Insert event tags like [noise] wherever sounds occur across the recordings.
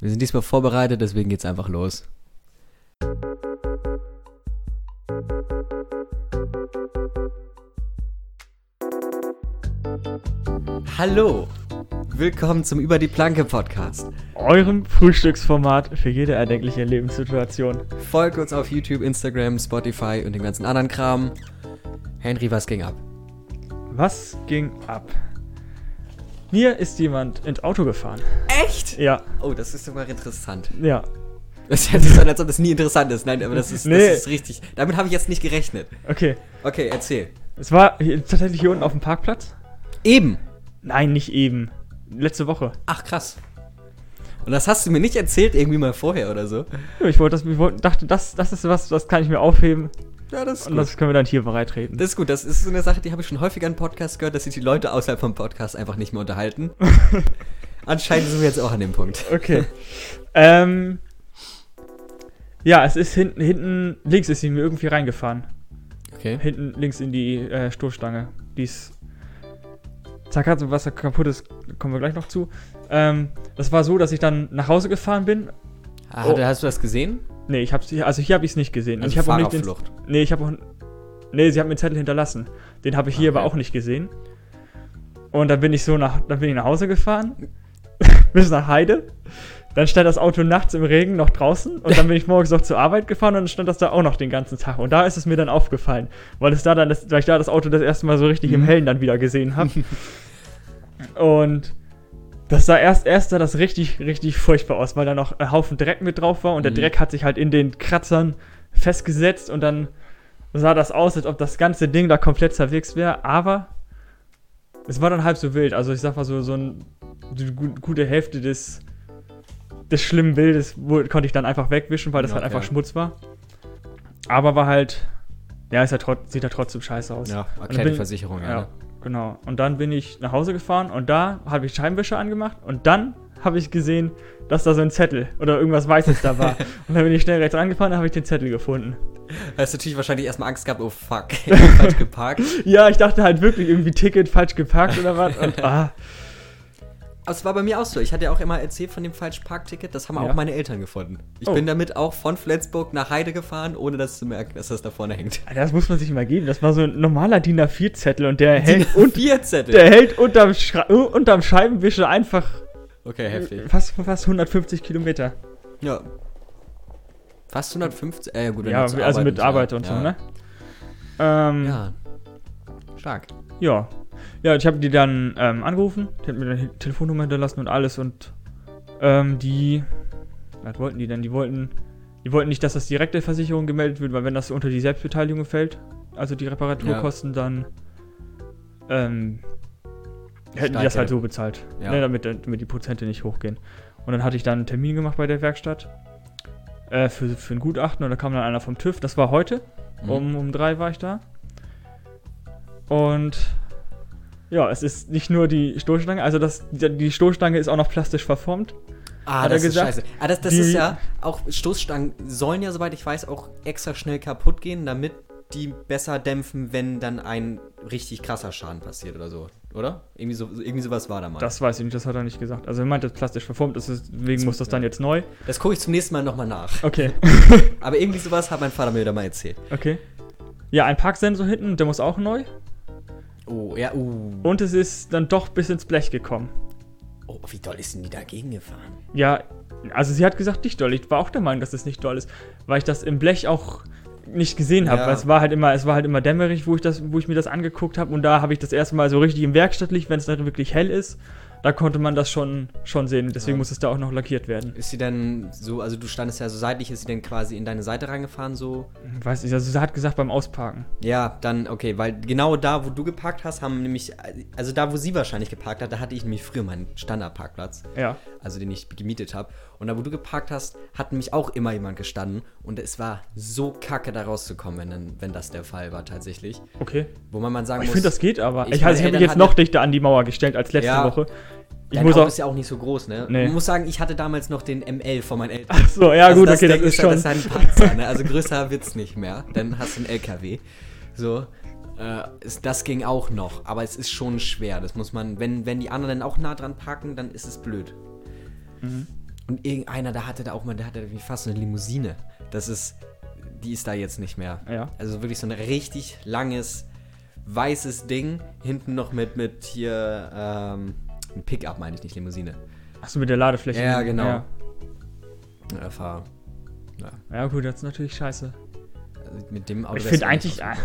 Wir sind diesmal vorbereitet, deswegen geht's einfach los. Hallo, willkommen zum Über die Planke Podcast. Eurem Frühstücksformat für jede erdenkliche Lebenssituation. Folgt uns auf YouTube, Instagram, Spotify und den ganzen anderen Kram. Henry, was ging ab? Was ging ab? Mir ist jemand ins Auto gefahren. Echt? Ja, Oh, das ist sogar interessant. ja. Das hört sich so an, als ob das nie interessant ist. Nein, aber das ist, Nee. das ist richtig. Damit habe ich jetzt nicht gerechnet. Okay. Okay, erzähl. Es war hier, tatsächlich hier unten auf dem Parkplatz. Eben. Nein, nicht eben. Letzte Woche. Ach, krass. Und das hast du mir nicht erzählt, irgendwie mal vorher oder so? Ja, Ich wollte das, ich wollte, dachte, das, das ist was, das kann ich mir aufheben Ja, das ist und das können wir dann hier bereitreten. Das ist gut, das ist so eine Sache, die habe ich schon häufiger in Podcasts gehört, dass sich die Leute außerhalb vom Podcast einfach nicht mehr unterhalten. [laughs] Anscheinend sind wir jetzt auch an dem Punkt. Okay. ähm. Ja, es ist hinten, hinten links ist sie mir irgendwie reingefahren. Okay. Hinten links in die äh, Stoßstange. Die ist. Zack, hat so was kaputt ist, kommen wir gleich noch zu. Ähm, das war so, dass ich dann nach Hause gefahren bin. Ah, Oh. Hast du das gesehen? Nee, ich hab's, also hier habe ich es nicht gesehen. Also ich habe auch nicht den. Nee, ich habe auch. Nee, sie hat mir einen Zettel hinterlassen. Den habe ich hier Okay. aber auch nicht gesehen. Und dann bin ich so nach, dann bin ich nach Hause gefahren. [laughs] bis nach Heide. Dann stand das Auto nachts im Regen noch draußen und dann bin ich morgens noch zur Arbeit gefahren und dann stand das da auch noch den ganzen Tag. Und da ist es mir dann aufgefallen, weil es da dann, das, weil ich da das Auto das erste Mal so richtig im Mhm. Hellen dann wieder gesehen habe. [laughs] und das sah erst, erst sah das richtig, richtig furchtbar aus, weil da noch ein Haufen Dreck mit drauf war und der Mhm. Dreck hat sich halt in den Kratzern festgesetzt und dann sah das aus, als ob das ganze Ding da komplett zerwichst wäre, aber es war dann halb so wild. Also ich sag mal so, so ein, gute Hälfte des, des schlimmen Bildes konnte ich dann einfach wegwischen, weil das halt Okay. einfach Schmutz war. Aber war halt, ja, ist ja trot, sieht ja trotzdem scheiße aus. Ja, dann erklärte bin- Versicherung, ja. Ja, ne? Genau. Und dann bin ich nach Hause gefahren und da habe ich Scheibenwischer angemacht und dann habe ich gesehen, dass da so ein Zettel oder irgendwas Weißes da war. [laughs] und dann bin ich schnell rechts rangefahren und habe ich den Zettel gefunden. Hast du natürlich wahrscheinlich erstmal Angst gehabt, oh fuck, ich [laughs] falsch geparkt. Ja, ich dachte halt wirklich irgendwie Ticket falsch geparkt oder was. Und, [laughs] ah, es war bei mir auch so. Ich hatte ja auch immer erzählt von dem falschen Parkticket. Das haben Ja. auch meine Eltern gefunden. Ich Oh. bin damit auch von Flensburg nach Heide gefahren, ohne das zu merken, dass das da vorne hängt. das muss man sich mal geben. Das war so ein normaler DIN A4-Zettel und der hält, und, der hält unterm, Schra uh, unterm Scheibenwischer einfach Okay, heftig. fast, fast 150 Kilometer. Ja. Fast 150. Äh, gut, wenn Ja, also mit musst, Arbeit ja. und so, ja. ne? Ähm, Ja. Stark. Ja. Ja, ich habe die dann ähm, angerufen, die hat mir eine Telefonnummer hinterlassen und alles und ähm, die. Was wollten die denn? Die wollten. Die wollten nicht, dass das direkte Versicherung gemeldet wird, weil wenn das unter die Selbstbeteiligung fällt, also die Reparaturkosten, dann ähm, hätten die das der- halt so bezahlt. Ja. Ne, damit, damit die Prozente nicht hochgehen. Und dann hatte ich dann einen Termin gemacht bei der Werkstatt äh, für, für ein Gutachten und da kam dann einer vom TÜV. Das war heute. Mhm. Um, um drei war ich da. Und ja, es ist nicht nur die Stoßstange, also das, die Stoßstange ist auch noch plastisch verformt. Ah, das er ist gesagt, scheiße. Ah, das, das die- ist ja auch Stoßstangen sollen ja, soweit ich weiß, auch extra schnell kaputt gehen, damit die besser dämpfen, wenn dann ein richtig krasser Schaden passiert oder so. Oder? Irgendwie, so, irgendwie sowas war da mal. Das weiß ich nicht, das hat er nicht gesagt. Also er meinte, plastisch verformt ist, deswegen Zum- muss das dann ja. jetzt neu. Das gucke ich zum nächsten Mal nochmal nach. Okay, [laughs] Aber irgendwie sowas hat mein Vater mir wieder mal erzählt. okay. Ja, ein Parksensor hinten, der muss auch neu. Oh, ja, uh. Und es ist dann doch bis ins Blech gekommen. Oh, wie doll ist denn die dagegen gefahren? Ja, also sie hat gesagt, nicht doll. Ich war auch der Meinung, dass es nicht doll ist, weil ich das im Blech auch nicht gesehen habe. Ja. Es war halt immer, es war halt immer dämmerig, wo ich das, wo ich mir das angeguckt habe. Und da habe ich das erste Mal so richtig im Werkstattlicht, wenn es dann wirklich hell ist, da konnte man das schon, schon sehen. Deswegen Ja. muss es da auch noch lackiert werden. Ist sie denn so, also du standest ja so seitlich, ist sie denn quasi in deine Seite reingefahren so? Weiß nicht, also sie hat gesagt beim Ausparken. Ja, dann, okay, weil genau da, wo du geparkt hast, haben nämlich, also da, wo sie wahrscheinlich geparkt hat, da hatte ich nämlich früher meinen Standardparkplatz, Ja. also den ich gemietet habe. Und da, wo du geparkt hast, hat nämlich auch immer jemand gestanden. Und es war so kacke, da rauszukommen, wenn, wenn das der Fall war tatsächlich. Okay. Wo man mal sagen Ich muss, finde, das geht aber. Ich Ich, also, ich habe mich jetzt noch dichter an die Mauer gestellt als letzte Ja. Woche. Ich dein muss auch. ist ja auch nicht so groß, ne? Nee. Ich muss sagen, ich hatte damals noch den ML von meinen Eltern. Ach so, ja, Also gut, okay, das ist schon. Das ist ein Panzer, ne? Also größer wird's nicht mehr. Dann hast du einen LKW. So. Äh, ist, das ging auch noch, aber es ist schon schwer. Das muss man, wenn, wenn die anderen dann auch nah dran parken, dann ist es blöd. Mhm. Und irgendeiner, da hatte da auch mal, der hatte wie fast eine Limousine. Das ist, die ist da jetzt nicht mehr. Ja. Also wirklich so ein richtig langes, weißes Ding. Hinten noch mit, mit hier, ähm, ein Pickup meine ich nicht, Limousine. Achso, mit der Ladefläche. Ja, genau. Ja, Ja, fahr. Ja, ja gut, das ist natürlich scheiße. also mit dem Auto ich finde eigentlich, ah,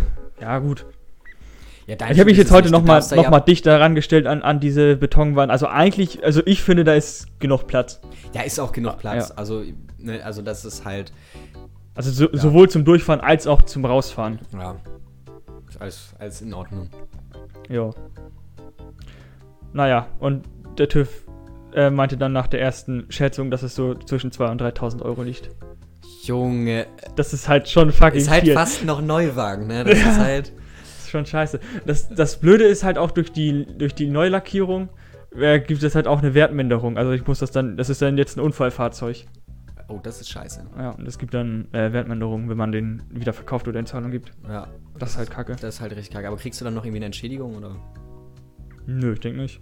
ja gut. Ja, Ich habe mich jetzt heute nochmal noch ja- mal dichter rangestellt an, an diese Betonwand. Also eigentlich, also ich finde, da ist genug Platz. Ja, ist auch genug Platz. Ja. Also, ne, also das ist halt, Also so, sowohl zum Durchfahren als auch zum Rausfahren. ja, alles, alles in Ordnung. Ja. Naja, und der TÜV äh, meinte dann nach der ersten Schätzung, dass es so zwischen 2.000 und 3.000 Euro liegt. Junge, Das ist halt schon fucking ist halt viel. fast noch Neuwagen, ne? [laughs] Das Ja. ist halt, ist schon scheiße. Das, das Blöde ist halt auch durch die, durch die Neulackierung äh, gibt es halt auch eine Wertminderung. Also ich muss das dann, das ist dann jetzt ein Unfallfahrzeug. oh, das ist scheiße. Ja, und es gibt dann äh, Wertminderung, wenn man den wieder verkauft oder in Zahlung gibt. Ja, Das ist halt kacke. das ist halt richtig kacke. Aber kriegst du dann noch irgendwie eine Entschädigung oder? Nö, ich denke nicht.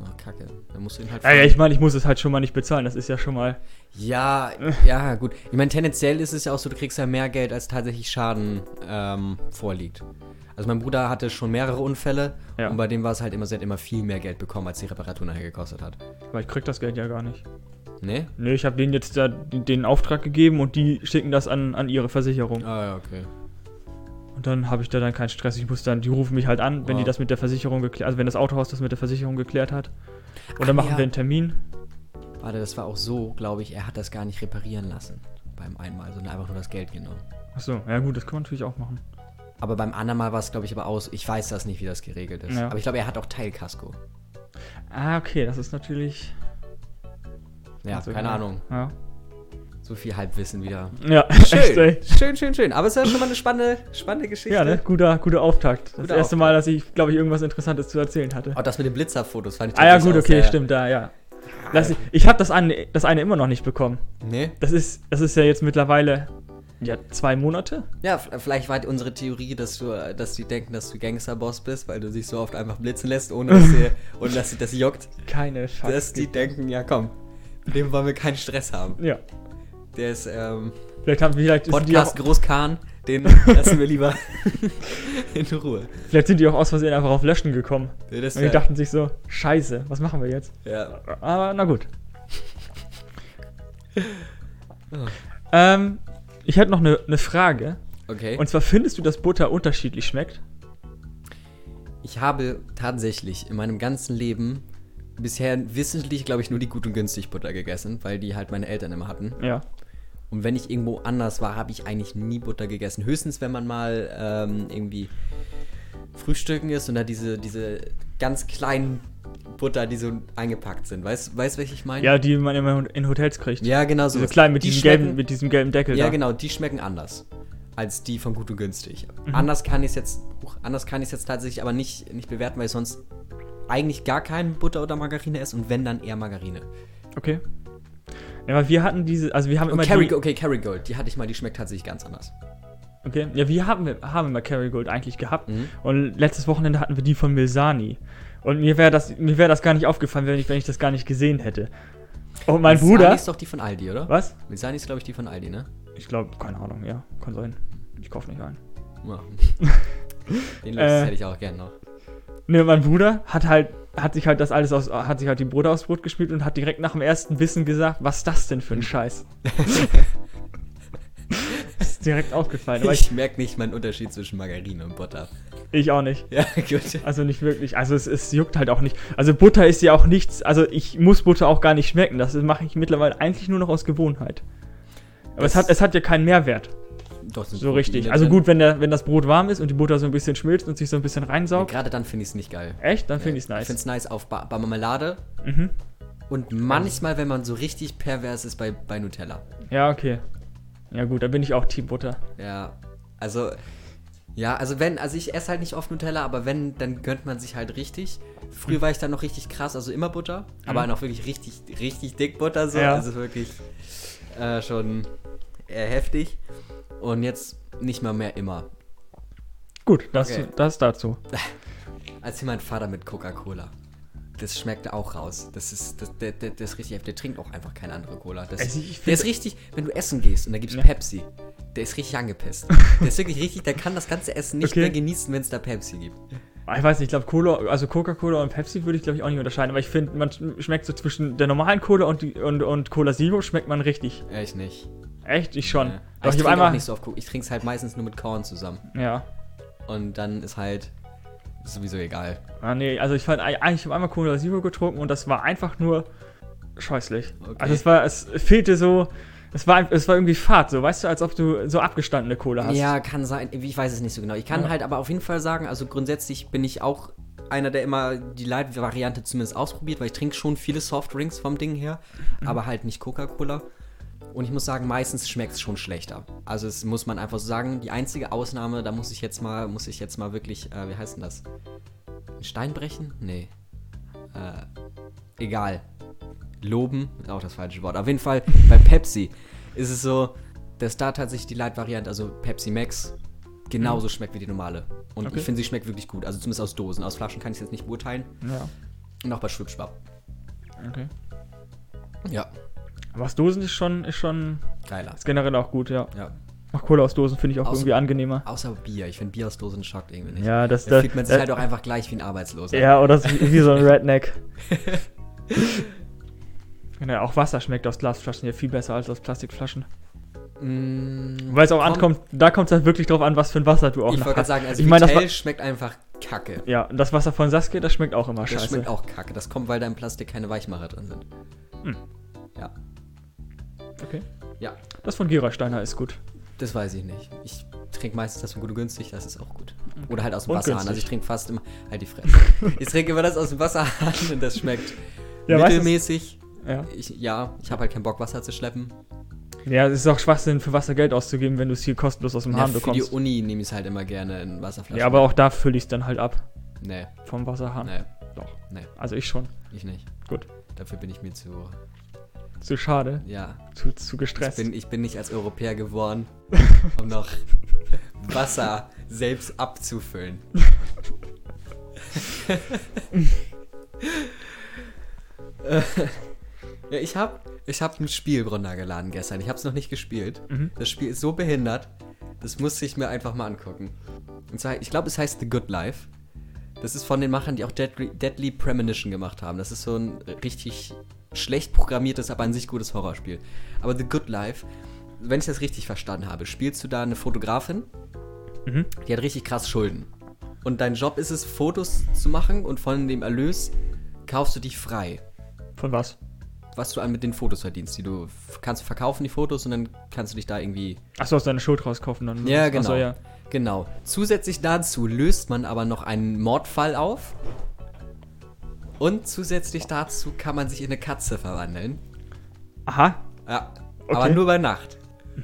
Oh, kacke. Dann musst du ihn halt. Ja, ich meine, ich muss es halt schon mal nicht bezahlen. Das ist ja schon mal. Ja, [laughs] ja, gut. Ich meine, tendenziell ist es ja auch so, du kriegst ja mehr Geld, als tatsächlich Schaden ähm, vorliegt. Also mein Bruder hatte schon mehrere Unfälle Ja. und bei dem war es halt immer, sie hat immer viel mehr Geld bekommen, als die Reparatur nachher gekostet hat. Weil ich krieg das Geld ja gar nicht. Ne? Nö, ich habe denen jetzt da den Auftrag gegeben und die schicken das an, an ihre Versicherung. Ah, ja, okay. Und dann habe ich da dann keinen Stress. Ich muss dann, die rufen mich halt an, wenn Wow. die das mit der Versicherung geklärt, also wenn das Autohaus das mit der Versicherung geklärt hat. Und dann Ach, machen ja. wir einen Termin. Warte, das war auch so, glaube ich, er hat das gar nicht reparieren lassen. Beim einmal, sondern einfach nur das Geld genommen. Achso, ja gut, das kann man natürlich auch machen. Aber beim anderen Mal war es, glaube ich, aber aus. Ich weiß das nicht, wie das geregelt ist. Ja. Aber ich glaube, er hat auch Teilkasko. Ah, okay, das ist natürlich. Ja, also, keine ja. Ahnung. Ja, So viel Halbwissen wieder. ja [laughs] echt, ey. Schön, schön, schön, schön. Aber es ist ja schon mal eine spannende, spannende Geschichte. Ja, ne? Guter, guter Auftakt. Das Guter erste Mal, dass ich, glaube ich, irgendwas Interessantes zu erzählen hatte. Auch das mit den Blitzerfotos fand ich Ah ja, gut, okay, sehr- stimmt, da, ja. Lass ich ich habe das eine, das eine immer noch nicht bekommen. Nee? Das ist, das ist ja jetzt mittlerweile ja, zwei Monate. Ja, vielleicht war unsere Theorie, dass du, dass die denken, dass du Gangsterboss bist, weil du dich so oft einfach blitzen lässt, ohne dass, sie, [laughs] ohne dass sie das juckt. Keine Scheiße. Dass die denken, ja komm, mit dem wollen wir keinen Stress haben. ja. Der ist, ähm, Vielleicht haben vielleicht die auch, Podcast Großkahn, den [laughs] lassen wir lieber [laughs] in Ruhe. vielleicht sind die auch aus Versehen einfach auf Löschen gekommen. Ja, Und die dachten sich so, scheiße, was machen wir jetzt? ja. Aber na gut. ähm, ich hätte noch eine ne Frage. Okay. Und zwar findest du, dass Butter unterschiedlich schmeckt? Ich habe tatsächlich in meinem ganzen Leben bisher wissentlich, glaube ich, nur die gut und günstig Butter gegessen, weil die halt meine Eltern immer hatten. Ja. Und wenn ich irgendwo anders war, habe ich eigentlich nie Butter gegessen. Höchstens, wenn man mal ähm, irgendwie frühstücken ist und da diese, diese ganz kleinen Butter, die so eingepackt sind. Weißt du, weißt, welche ich meine? Ja, die man immer in Hotels kriegt. Ja, genau so. Diese kleinen mit Die diesem, gelben, mit diesem gelben Deckel Ja, da. genau, die schmecken anders als die von gut und günstig. Mhm. Anders kann ich es jetzt, anders kann ich jetzt tatsächlich aber nicht, nicht bewerten, weil ich sonst eigentlich gar kein Butter oder Margarine esse und wenn dann eher Margarine. Okay. Ja, aber wir hatten diese, also wir haben Und immer Kerry, die, okay, Kerrygold, die hatte ich mal, die schmeckt tatsächlich ganz anders. Okay, ja, wir haben, haben immer Kerrygold eigentlich gehabt. Mhm. Und letztes Wochenende hatten wir die von Milsani. Und mir wäre das, mir wäre das gar nicht aufgefallen, wenn ich, wenn ich das gar nicht gesehen hätte. Und mein Milsani Bruder. ist doch die von Aldi, oder? Was? Milsani ist, glaube ich, die von Aldi, ne? Ich glaube, keine Ahnung, ja, kann sein. Ich kaufe nicht ein. Ja. [laughs] Den Luxus Äh. hätte ich auch gern noch. Ne, mein Bruder hat halt, hat sich halt das alles aus, hat sich halt die Brote aufs Brot gespielt und hat direkt nach dem ersten Bissen gesagt, was ist das denn für ein [laughs] Scheiß? [laughs] ist direkt aufgefallen, ich, Ich merke nicht meinen Unterschied zwischen Margarine und Butter. ich auch nicht. Ja, [laughs] gut. Also nicht wirklich. Also es, es juckt halt auch nicht. Also Butter ist ja auch nichts. Also ich muss Butter auch gar nicht schmecken. Das mache ich mittlerweile eigentlich nur noch aus Gewohnheit. Aber es hat, es hat ja keinen Mehrwert. Doch, So Proteine richtig. Also gut, wenn, der, wenn das Brot warm ist und die Butter so ein bisschen schmilzt und sich so ein bisschen Ja, reinsaugt. Gerade dann finde ich es nicht geil. Echt? Dann finde ich es Ich nice. finde es nice auf ba bei Marmelade Mhm. und manchmal, wenn man so richtig pervers ist, bei, bei Nutella. Ja, okay. Ja gut, dann bin ich auch Team Butter. Ja, also, ja, also wenn, also ich esse halt nicht oft Nutella, aber wenn, dann gönnt man sich halt richtig. Früher war ich dann noch richtig krass, also immer Butter, aber noch wirklich richtig, richtig dick Butter so, Ja. also wirklich äh, schon eher heftig. Und jetzt nicht mal mehr immer. Gut, das, Okay. das dazu. [laughs] Als hier mein Vater mit Coca-Cola. Das schmeckt auch raus. Das ist, das, der, der, der ist richtig, der trinkt auch einfach keine andere Cola. Das, Also der ist richtig, wenn du essen gehst und da gibt's Ja. Pepsi, der ist richtig angepisst. der ist wirklich richtig, der kann das ganze Essen nicht Okay. mehr genießen, wenn es da Pepsi gibt. Ah, Ich weiß nicht, ich glaube Cola, also Coca-Cola und Pepsi würde ich glaube ich auch nicht unterscheiden, aber ich finde, man sch- schmeckt so zwischen der normalen Cola und, die, und, und Cola Zero schmeckt man richtig. Ich nicht. Echt? Ich schon. Ja. Ich ich trinke auch nicht so oft Cola. Ich trinke es halt meistens nur mit Korn zusammen. Ja. Und dann ist halt sowieso egal. Ah, nee, also ich fand eigentlich, ich habe einmal Cola Zero getrunken und das war einfach nur scheußlich. Okay. Also es war, es fehlte so, es war, es war irgendwie fad, so, weißt du, als ob du so abgestandene Cola hast. Ja, kann sein. Ich weiß es nicht so genau. Ich kann Ja. halt aber auf jeden Fall sagen, also grundsätzlich bin ich auch einer, der immer die Light-Variante zumindest ausprobiert, weil ich trinke schon viele Softdrinks vom Ding her, Mhm. aber halt nicht Coca-Cola. Und ich muss sagen, meistens schmeckt es schon schlechter. Also es muss man einfach so sagen, die einzige Ausnahme, da muss ich jetzt mal, muss ich jetzt mal wirklich, äh, wie heißt denn das? Ein Stein brechen? Nee. Äh, egal. Loben ist auch das falsche Wort. Auf jeden Fall bei Pepsi ist es so, dass da tatsächlich die Light-Variante, also Pepsi Max, genauso schmeckt wie die normale. Und Okay. ich finde, sie schmeckt wirklich gut. Also zumindest aus Dosen. Aus Flaschen kann ich es jetzt nicht beurteilen. Ja. Und auch bei Schwipschwapp. Okay. Ja, Aber aus Dosen ist schon, ist schon, geiler. ist generell auch gut, ja. Ja. Ach, Cola aus Dosen finde ich auch Aus- irgendwie angenehmer. Außer Bier. Ich finde Bier aus Dosen schockt irgendwie nicht. Ja, das, Da das, fühlt man sich das halt auch einfach gleich wie ein Arbeitsloser. Ja, oder so, wie so ein [laughs] Redneck. [laughs] Genau, auch Wasser schmeckt aus Glasflaschen ja viel besser als aus Plastikflaschen. Mm, Weil es auch komm, ankommt, da kommt es halt wirklich drauf an, was für ein Wasser du auch Ich noch wollte gerade hast. sagen, also ich meine, das, Vitell Wa- schmeckt einfach kacke. ja, und das Wasser von Sasuke, das schmeckt auch immer Das scheiße. schmeckt auch kacke. Das kommt, weil da im Plastik keine Weichmacher drin sind. Hm. Ja. Okay. Ja, Das von Gerolsteiner ist gut. das weiß ich nicht. Ich trinke meistens das von gut und günstig, das ist auch gut. Oder halt aus dem Und Wasserhahn. Also ich trinke fast immer. Halt die Fresse. [laughs] ich trinke immer das aus dem Wasserhahn und das schmeckt Ja, mittelmäßig. Ja. Ich, ja, ich habe halt keinen Bock, Wasser zu schleppen. Ja, es ist auch Schwachsinn, für Wasser Geld auszugeben, wenn du es hier kostenlos aus dem Ja, Hahn für die bekommst. Uni nehme ich es halt immer gerne in Wasserflaschen. Ja, aber auch da fülle ich es dann halt ab. Nee, Vom Wasserhahn. nee, Doch. nee, Also ich schon. ich nicht. Gut. Dafür bin ich mir zu. Zu schade. Ja, Zu, zu ich gestresst. bin, ich bin nicht als Europäer geboren, [laughs] um noch Wasser selbst abzufüllen. ja, ich habe ich hab ein Spiel runtergeladen gestern. Ich habe es noch nicht gespielt. Mhm. Das Spiel ist so behindert, das musste ich mir einfach mal angucken. Und zwar, ich glaube, es heißt The Good Life. Das ist von den Machern, die auch Deadly, Deadly Premonition gemacht haben. Das ist so ein richtig schlecht programmiertes, aber an sich gutes Horrorspiel. Aber The Good Life, wenn ich das richtig verstanden habe, spielst du da eine Fotografin, Mhm. die hat richtig krass Schulden. Und dein Job ist es, Fotos zu machen und von dem Erlös kaufst du dich frei. Von was? Was du an mit den Fotos verdienst, die du kannst du verkaufen, die Fotos, und dann kannst du dich da irgendwie Achso, aus deiner Schuld rauskaufen dann. Ja, genau. Achso, ja. Genau. Zusätzlich dazu löst man aber noch einen Mordfall auf. Und zusätzlich dazu kann man sich in eine Katze verwandeln. Aha. Ja. Okay. Aber nur bei Nacht.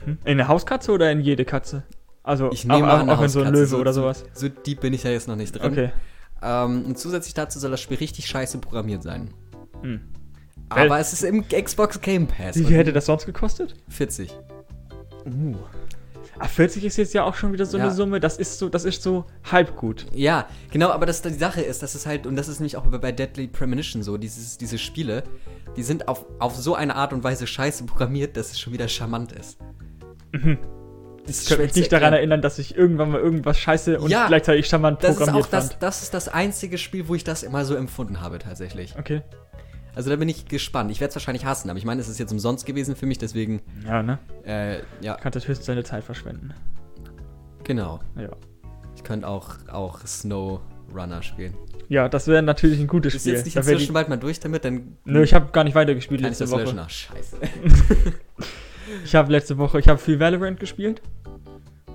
In eine Hauskatze oder in jede Katze? Also, Ich nehme auch, eine auch in so ein Hauskatze. Löwe oder sowas. So deep bin ich da jetzt noch nicht drin. Okay. Ähm, und zusätzlich dazu soll das Spiel richtig scheiße programmiert sein. Hm. Aber es ist im Xbox Game Pass. Wie viel hätte das sonst gekostet? 40. Uh. Ah, 40 ist jetzt ja auch schon wieder so Ja. eine Summe, das ist so, das ist so halb gut. Ja, genau, aber das die Sache ist, das ist halt, und das ist nämlich auch bei Deadly Premonition so, dieses, diese Spiele, die sind auf, auf so eine Art und Weise scheiße programmiert, dass es schon wieder charmant ist. Mhm. Das Ich kann mich nicht daran erinnern, dass ich irgendwann mal irgendwas scheiße und Ja, gleichzeitig charmant Das ist programmiert auch das, fand. das ist das einzige Spiel, wo ich das immer so empfunden habe, tatsächlich. Okay. Also da bin ich gespannt. Ich werde es wahrscheinlich hassen, aber ich meine, es ist jetzt umsonst gewesen für mich, deswegen, Ja, ne? äh, ja, Kannst du höchstens deine Zeit verschwenden. genau. Ja. Ich könnte auch, auch Snow Runner spielen. Ja, das wäre natürlich ein gutes Ist Spiel. jetzt nicht Da inzwischen die, bald mal durch damit, dann nö, ich habe gar nicht weitergespielt kann ich letzte das Woche. Ach, scheiße. [laughs] Ich habe letzte Woche, ich habe viel Valorant gespielt.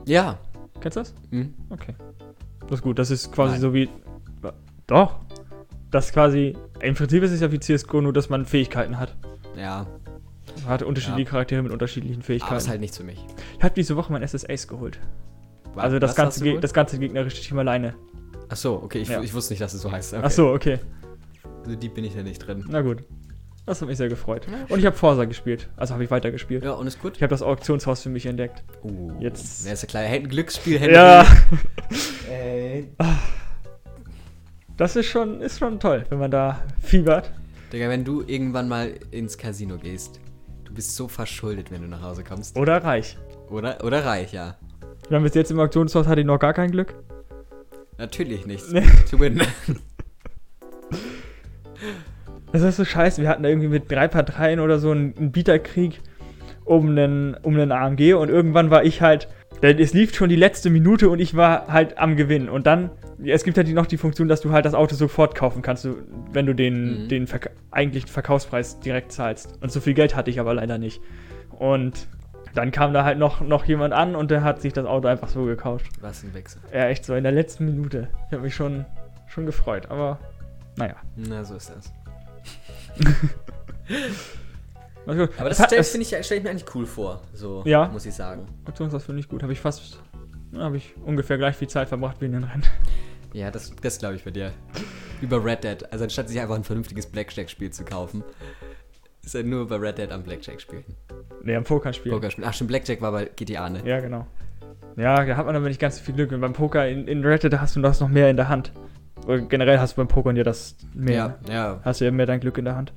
ja. Kennst du das? Hm. Okay. Das ist gut, das ist quasi Nein. so wie. Doch. Das ist quasi. Im Prinzip ist es ja wie CSGO, nur dass man Fähigkeiten hat. Ja, Man hat unterschiedliche Ja. Charaktere mit unterschiedlichen aber Fähigkeiten. ist halt nichts für mich. ich habe diese Woche mein SSAs geholt. Wa- Also das was ganze, du Ge wohl? das ganze gegnerische Team alleine. Ach so, okay, ich, Ja. ich wusste nicht, dass es so heißt. Okay. Ach so, okay. So deep bin ich ja nicht drin. Na gut. Das hat mich sehr gefreut. Und ich habe Forza gespielt. Also habe ich weitergespielt. Ja, und ist gut? Ich habe das Auktionshaus für mich entdeckt. Uh, Jetzt- Wer ist der kleine Händen Glücksspiel? Ja. Ey. [laughs] Das ist schon, ist schon toll, wenn man da fiebert. Digga, wenn du irgendwann mal ins Casino gehst, du bist so verschuldet, wenn du nach Hause kommst. Oder reich. Oder, oder reich, ja. Wir haben bis jetzt im Auktionshaus hatte ich noch gar kein Glück. Natürlich nicht. Nee. [laughs] To win. Das ist so scheiße. Wir hatten da irgendwie mit drei Parteien oder so einen, einen Bieterkrieg um einen, um einen AMG und irgendwann war ich halt. Es lief schon die letzte Minute und ich war halt am Gewinn. Und dann, es gibt halt noch die Funktion, dass du halt das Auto sofort kaufen kannst, wenn du den, Mhm. den Verk eigentlichen Verkaufspreis direkt zahlst. Und so viel Geld hatte ich aber leider nicht. Und dann kam da halt noch, noch jemand an und der hat sich das Auto einfach so gekauft. Was ein Wechsel. Ja, echt so in der letzten Minute. Ich habe mich schon, schon gefreut, aber naja. Na, so ist das. [laughs] Aber das hat- stelle ich, stell ich mir eigentlich cool vor. So, Ja. muss ich sagen. Auktionshaus finde ich gut. Habe ich fast, habe ich ungefähr gleich viel Zeit verbracht wie in den Rennen. Ja, das, das glaube ich bei dir. Über Red Dead. Also anstatt sich einfach ein vernünftiges Blackjack-Spiel zu kaufen, ist er nur bei Red Dead am Blackjack spielen. Nee, am Poker spielen. Pokerspielen. Ach, schon Blackjack war bei GTA, ne? Ja, genau. Ja, da hat man aber nicht ganz so viel Glück. Und beim Poker in, in Red Dead hast du das noch mehr in der Hand. Oder generell hast du beim Pokern ja das mehr. Ja, ja. Hast du ja mehr dein Glück in der Hand.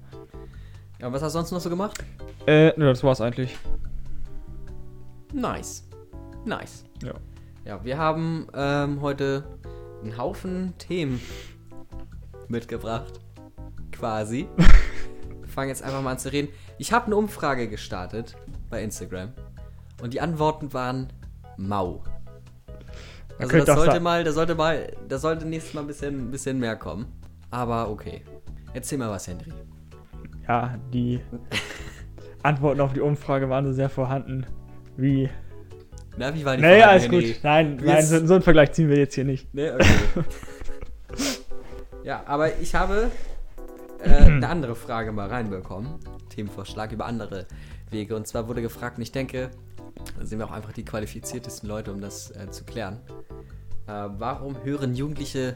Ja, was hast du sonst noch so gemacht? Äh, ne, das war's eigentlich. Nice. Nice. Ja. Ja, wir haben ähm, heute einen Haufen Themen mitgebracht. Quasi. wir [laughs] fangen jetzt einfach mal an zu reden. Ich habe eine Umfrage gestartet bei Instagram. Und die Antworten waren mau. Also das sollte mal, das sollte mal, das sollte nächstes Mal ein bisschen, ein bisschen mehr kommen. Aber okay. Erzähl mal was, Henry. Ja, die Antworten auf die Umfrage waren so sehr vorhanden wie. Na, wie war die Nee, alles Henry? gut. Nein, Wie nein ist- so, so einen Vergleich ziehen wir jetzt hier nicht. Ne, okay. [laughs] ja, aber ich habe äh, [clears throat] eine andere Frage mal reinbekommen. Themenvorschlag über andere Wege. Und zwar wurde gefragt, und ich denke, da sind wir auch einfach die qualifiziertesten Leute, um das äh, zu klären. Äh, warum hören jugendliche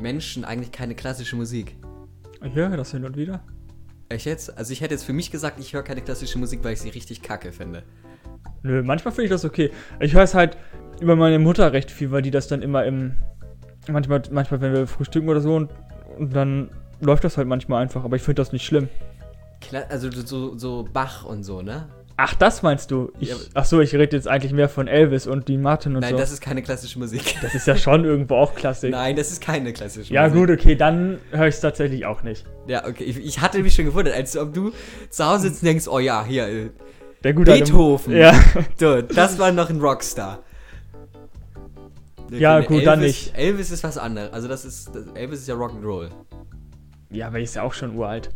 Menschen eigentlich keine klassische Musik? Ich höre das hin und wieder. Ich jetzt, also ich hätte jetzt für mich gesagt, ich höre keine klassische Musik, weil ich sie richtig kacke finde. Nö, manchmal finde ich das okay. Ich höre es halt über meine Mutter recht viel, weil die das dann immer im. Manchmal, manchmal wenn wir frühstücken oder so und, und dann läuft das halt manchmal einfach, aber ich finde das nicht schlimm. Kla also so, so Bach und so, ne? Ach, das meinst du? Ich, Ja. ach so, ich rede jetzt eigentlich mehr von Elvis und Dean Martin und Nein, so. das ist keine klassische Musik. [laughs] das ist ja schon irgendwo auch Klassik. Nein, das ist keine klassische ja, Musik. gut, okay, dann höre ich es tatsächlich auch nicht. Ja, okay. Ich, ich hatte mich schon gewundert, als ob du zu Hause sitzt und denkst, oh ja, hier, äh, Der gute Beethoven. Ja, [laughs] Du, das war noch ein Rockstar. Ja, gut, dann Elvis- nicht. Elvis ist was anderes. Also das ist, das, Elvis ist ja Rock'n'Roll. ja, aber ist ja auch schon uralt.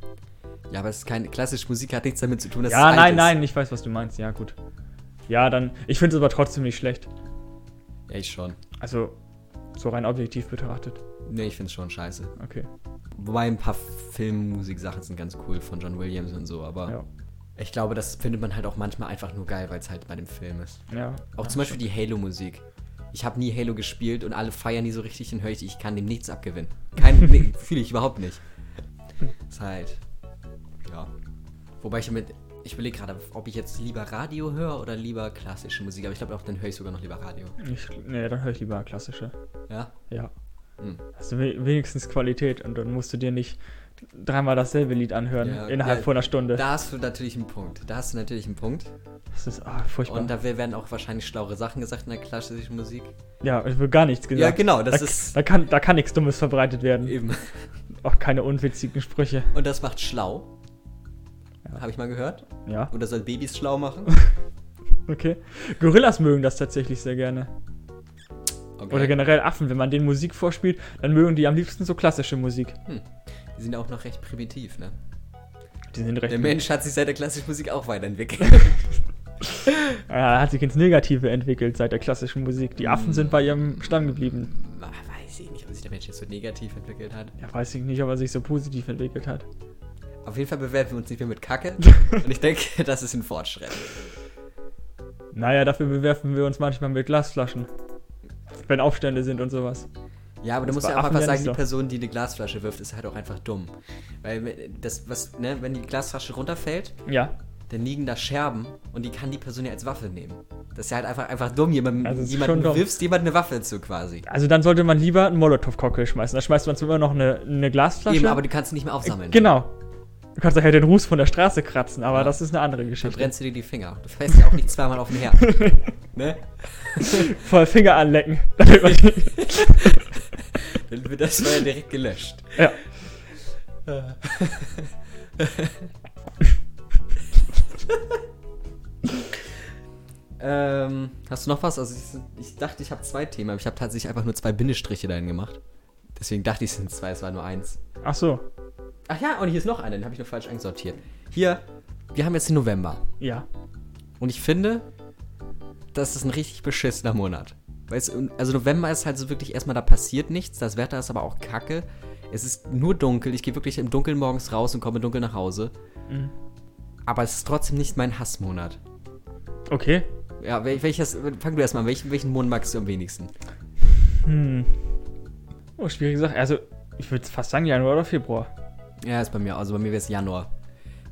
Ja, aber es ist keine klassische Musik, hat nichts damit zu tun, dass ja, es alt nein, ist. nein, ich weiß, was du meinst. Ja, gut. Ja, dann. Ich finde es aber trotzdem nicht schlecht. Ja, ich schon. Also, so rein objektiv betrachtet. Nee, ich find's schon scheiße. Okay. Wobei ein paar Filmmusiksachen sind ganz cool von John Williams und so, aber Ja. ich glaube, das findet man halt auch manchmal einfach nur geil, weil es halt bei dem Film ist. Ja. Auch ja, zum Beispiel die Halo-Musik. Ich habe nie Halo gespielt und alle feiern die so richtig und höre ich, ich kann dem nichts abgewinnen. Kein, [laughs] nee, fühle ich überhaupt nicht. Ist halt. Wobei ich damit, ich überlege gerade, ob ich jetzt lieber Radio höre oder lieber klassische Musik, aber ich glaube auch, dann höre ich sogar noch lieber Radio. Ich, nee, dann höre ich lieber klassische. Ja? Ja. Hm. Hast du we- wenigstens Qualität und dann musst du dir nicht dreimal dasselbe Lied anhören Ja, innerhalb ja, von einer Stunde. Da hast du natürlich einen Punkt. Da hast du natürlich einen Punkt. Das ist ah, furchtbar. Und da werden auch wahrscheinlich schlauere Sachen gesagt in der klassischen Musik. ja, es wird gar nichts gesagt. Ja, genau, das da, ist Da kann, da kann nichts Dummes verbreitet werden. eben. Auch keine unwitzigen Sprüche. Und das macht schlau. Habe ich mal gehört. Ja, Oder soll Babys schlau machen? [laughs] okay. Gorillas mögen das tatsächlich sehr gerne. Okay. Oder generell Affen, wenn man denen Musik vorspielt, dann mögen die am liebsten so klassische Musik. Die sind auch noch recht primitiv, ne? Die sind recht. Der Mensch hat sich seit der klassischen Musik auch weiterentwickelt. [laughs] Ja, hat sich ins Negative entwickelt seit der klassischen Musik. Die Affen sind bei ihrem Stamm geblieben. Ah, Weiß ich nicht, ob sich der Mensch jetzt so negativ entwickelt hat. Ja, weiß ich nicht, ob er sich so positiv entwickelt hat. Auf jeden Fall bewerben wir uns nicht mehr mit Kacke. [laughs] Und ich denke, das ist ein Fortschritt. Naja, dafür bewerfen wir uns manchmal mit Glasflaschen. Wenn Aufstände sind und sowas. Ja, aber du musst ja auch einfach sagen, die so. Person, die eine Glasflasche wirft, ist halt auch einfach dumm. Weil das, was, ne, wenn die Glasflasche runterfällt, Ja. dann liegen da Scherben und die kann die Person ja als Waffe nehmen. Das ist ja halt einfach, einfach dumm. Jemandem, Also dumm. wirfst jemand eine Waffe zu quasi. Also dann sollte man lieber einen Molotow-Cocktail schmeißen. Da schmeißt man zwar immer noch eine, eine Glasflasche. Eben, aber die kannst du nicht mehr aufsammeln. Genau. Du kannst daher den Ruß von der Straße kratzen, aber Ja. das ist eine andere Dann Geschichte. brennst du dir die Finger. Du fährst ja auch nicht zweimal auf den Herd. [laughs] ne? Voll Finger anlecken. [laughs] [laughs] Dann wird das Feuer direkt gelöscht. ja. Ähm, hast du noch was? Also ich, ich dachte, ich habe zwei Themen, aber ich habe tatsächlich einfach nur zwei Bindestriche dahin gemacht. Deswegen dachte ich, es sind zwei, es war nur eins. Ach so. Ach ja, und hier ist noch einer, den habe ich nur falsch einsortiert. Hier, wir haben jetzt den November. Ja. Und ich finde, das ist ein richtig beschissener Monat. Weil es, also November ist halt so wirklich erstmal, da passiert nichts. Das Wetter ist aber auch kacke. Es ist nur dunkel. Ich gehe wirklich im Dunkeln morgens raus und komme dunkel nach Hause. Mhm. Aber es ist trotzdem nicht mein Hassmonat. Okay. Ja, wel- welches, fang du erstmal an. Welchen, welchen Monat magst du am wenigsten? Hm. Oh, schwierige Sache. Also, ich würde fast sagen Januar oder Februar. Ja, ist bei mir. Also bei mir wäre es Januar.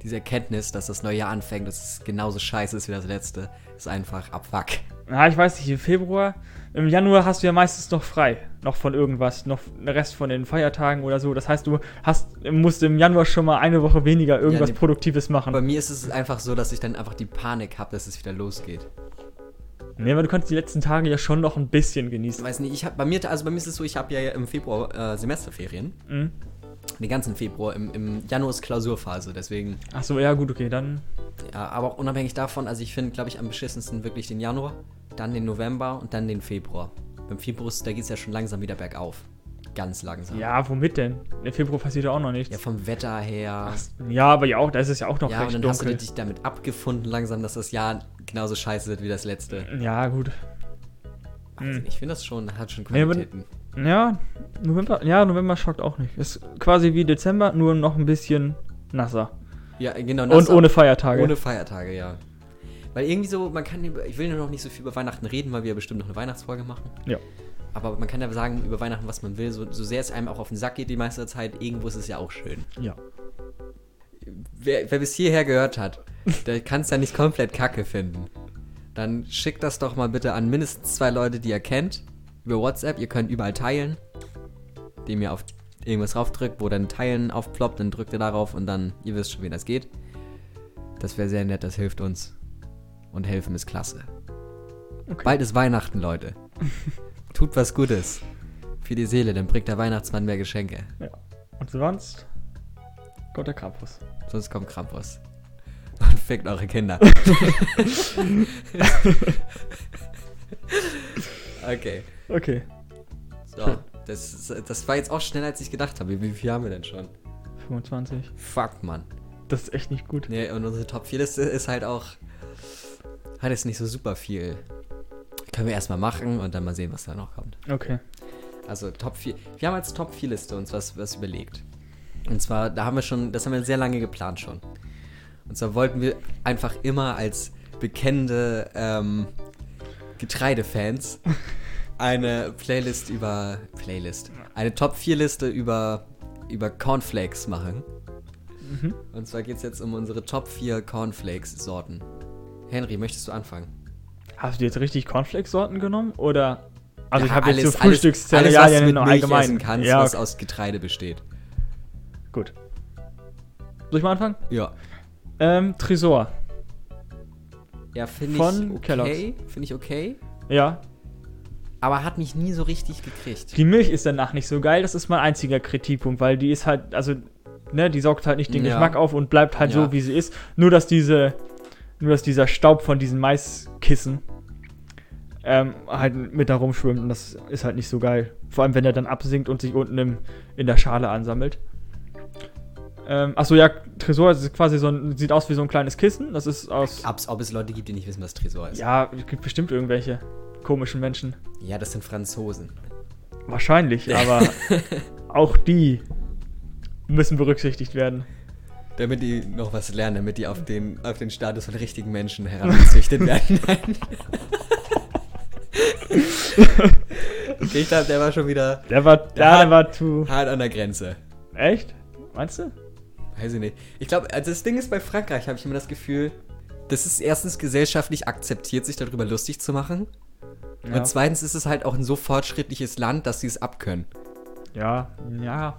Diese Erkenntnis, dass das neue Jahr anfängt, dass es genauso scheiße ist wie das letzte, ist einfach abfuck. Na, ich weiß nicht, im Februar. Im Januar hast du ja meistens noch frei. Noch von irgendwas. Noch den Rest von den Feiertagen oder so. Das heißt, du hast, musst im Januar schon mal eine Woche weniger irgendwas nee. Produktives machen. Bei mir ist es einfach so, dass ich dann einfach die Panik habe, dass es wieder losgeht. Nee, aber du kannst die letzten Tage ja schon noch ein bisschen Ich genießen. weiß nicht, ich habe bei mir, also bei mir ist es so, ich habe ja im Februar äh, Semesterferien. Mhm. Den ganzen Februar. Im, Im Januar ist Klausurphase, deswegen. Ach so, ja, gut, okay, dann. Ja, aber auch unabhängig davon, also ich finde, glaube ich, am beschissensten wirklich den Januar, dann den November und dann den Februar. Beim Februar, ist- da geht es ja schon langsam wieder bergauf. Ganz langsam. Ja, womit denn? Im Februar passiert ja auch noch nichts. Ja, vom Wetter her. Ja, aber ja auch, da ist es ja auch noch ja, und recht dann hast du dich damit abgefunden langsam, dass das Jahr genauso scheiße wird wie das letzte. Ja, gut. Hm. ich finde das schon, hat schon Qualitäten. Ja, November, ja, November schockt auch nicht. Ist quasi wie Dezember, nur noch ein bisschen nasser. Ja, genau. Und nasser- ohne Feiertage. Ohne Feiertage, ja. Weil irgendwie so, man kann über, ich will nur noch nicht so viel über Weihnachten reden, weil wir ja bestimmt noch eine Weihnachtsfolge machen. Ja. Aber man kann ja sagen über Weihnachten, was man will, so, so sehr es einem auch auf den Sack geht die meiste Zeit, irgendwo ist es ja auch schön. Ja. Wer, wer bis hierher gehört hat, der kann es ja nicht komplett kacke finden. Dann schickt das doch mal bitte an mindestens zwei Leute, die ihr kennt, über WhatsApp. Ihr könnt überall teilen, indem ihr auf irgendwas draufdrückt, wo dann Teilen aufploppt, dann drückt ihr darauf und dann, ihr wisst schon, wie das geht. Das wäre sehr nett, das hilft uns. Und helfen ist klasse. Okay. Bald ist Weihnachten, Leute. [laughs] Tut was Gutes. Für die Seele, dann bringt der Weihnachtsmann mehr Geschenke. Und sonst kommt der Krampus. Sonst kommt Krampus. [laughs] Und fickt eure Kinder. [laughs] okay. Okay. So. Das, das war jetzt auch schneller, als ich gedacht habe. Wie viel haben wir denn schon? 25. Fuck, Mann. Das ist echt nicht gut. Nee, und unsere Top 4 Liste ist halt auch. Hat jetzt nicht so super viel. Können wir erstmal machen und dann mal sehen, was da noch kommt. Okay. Also Top 4. Wir haben als Top 4 Liste uns was, was überlegt. Und zwar, da haben wir schon, das haben wir sehr lange geplant schon. Und zwar wollten wir einfach immer als bekennende ähm, Getreidefans eine Playlist über Playlist. Eine Top 4 Liste über, über Cornflakes machen. Mhm. Und zwar geht es jetzt um unsere Top 4 Cornflakes-Sorten. Henry, möchtest du anfangen? Hast du jetzt richtig Cornflakes-Sorten genommen? Oder. Also, Ja, ich habe jetzt so alles, was du Frühstückszerealien mit noch Milch allgemein. essen kannst, ja, was okay. aus Getreide besteht. gut. Soll ich mal anfangen? Ja. Ähm, Tresor. Ja, finde Von ich Kellogg's. okay. Finde ich okay. Ja. Aber hat mich nie so richtig gekriegt. Die Milch ist danach nicht so geil. Das ist mein einziger Kritikpunkt, weil die ist halt, also, ne, die saugt halt nicht den Ja. Geschmack auf und bleibt halt Ja. so, wie sie ist. Nur, dass diese, nur, dass dieser Staub von diesen Maiskissen ähm, halt mit da rumschwimmt und das ist halt nicht so geil. Vor allem, wenn er dann absinkt und sich unten im, in der Schale ansammelt. Ähm, achso, ja, Tresor ist quasi so ein, sieht aus wie so ein kleines Kissen. Das ist aus. Ob's, ob es Leute gibt, die nicht wissen, was Tresor ist. Ja, es gibt bestimmt irgendwelche komischen Menschen. Ja, das sind Franzosen. Wahrscheinlich, [laughs] aber auch die müssen berücksichtigt werden. Damit die noch was lernen, damit die auf den, auf den Status von richtigen Menschen herangezüchtet [laughs] werden. Ich glaube, der war schon wieder Der war, Der ja, der war zu. hart an der Grenze. Echt? Meinst du? Weiß ich nicht. Ich glaube, also das Ding ist bei Frankreich, habe ich immer das Gefühl, das ist erstens gesellschaftlich akzeptiert, sich darüber lustig zu machen. Ja. Und zweitens ist es halt auch ein so fortschrittliches Land, dass sie es abkönnen. Ja, ja.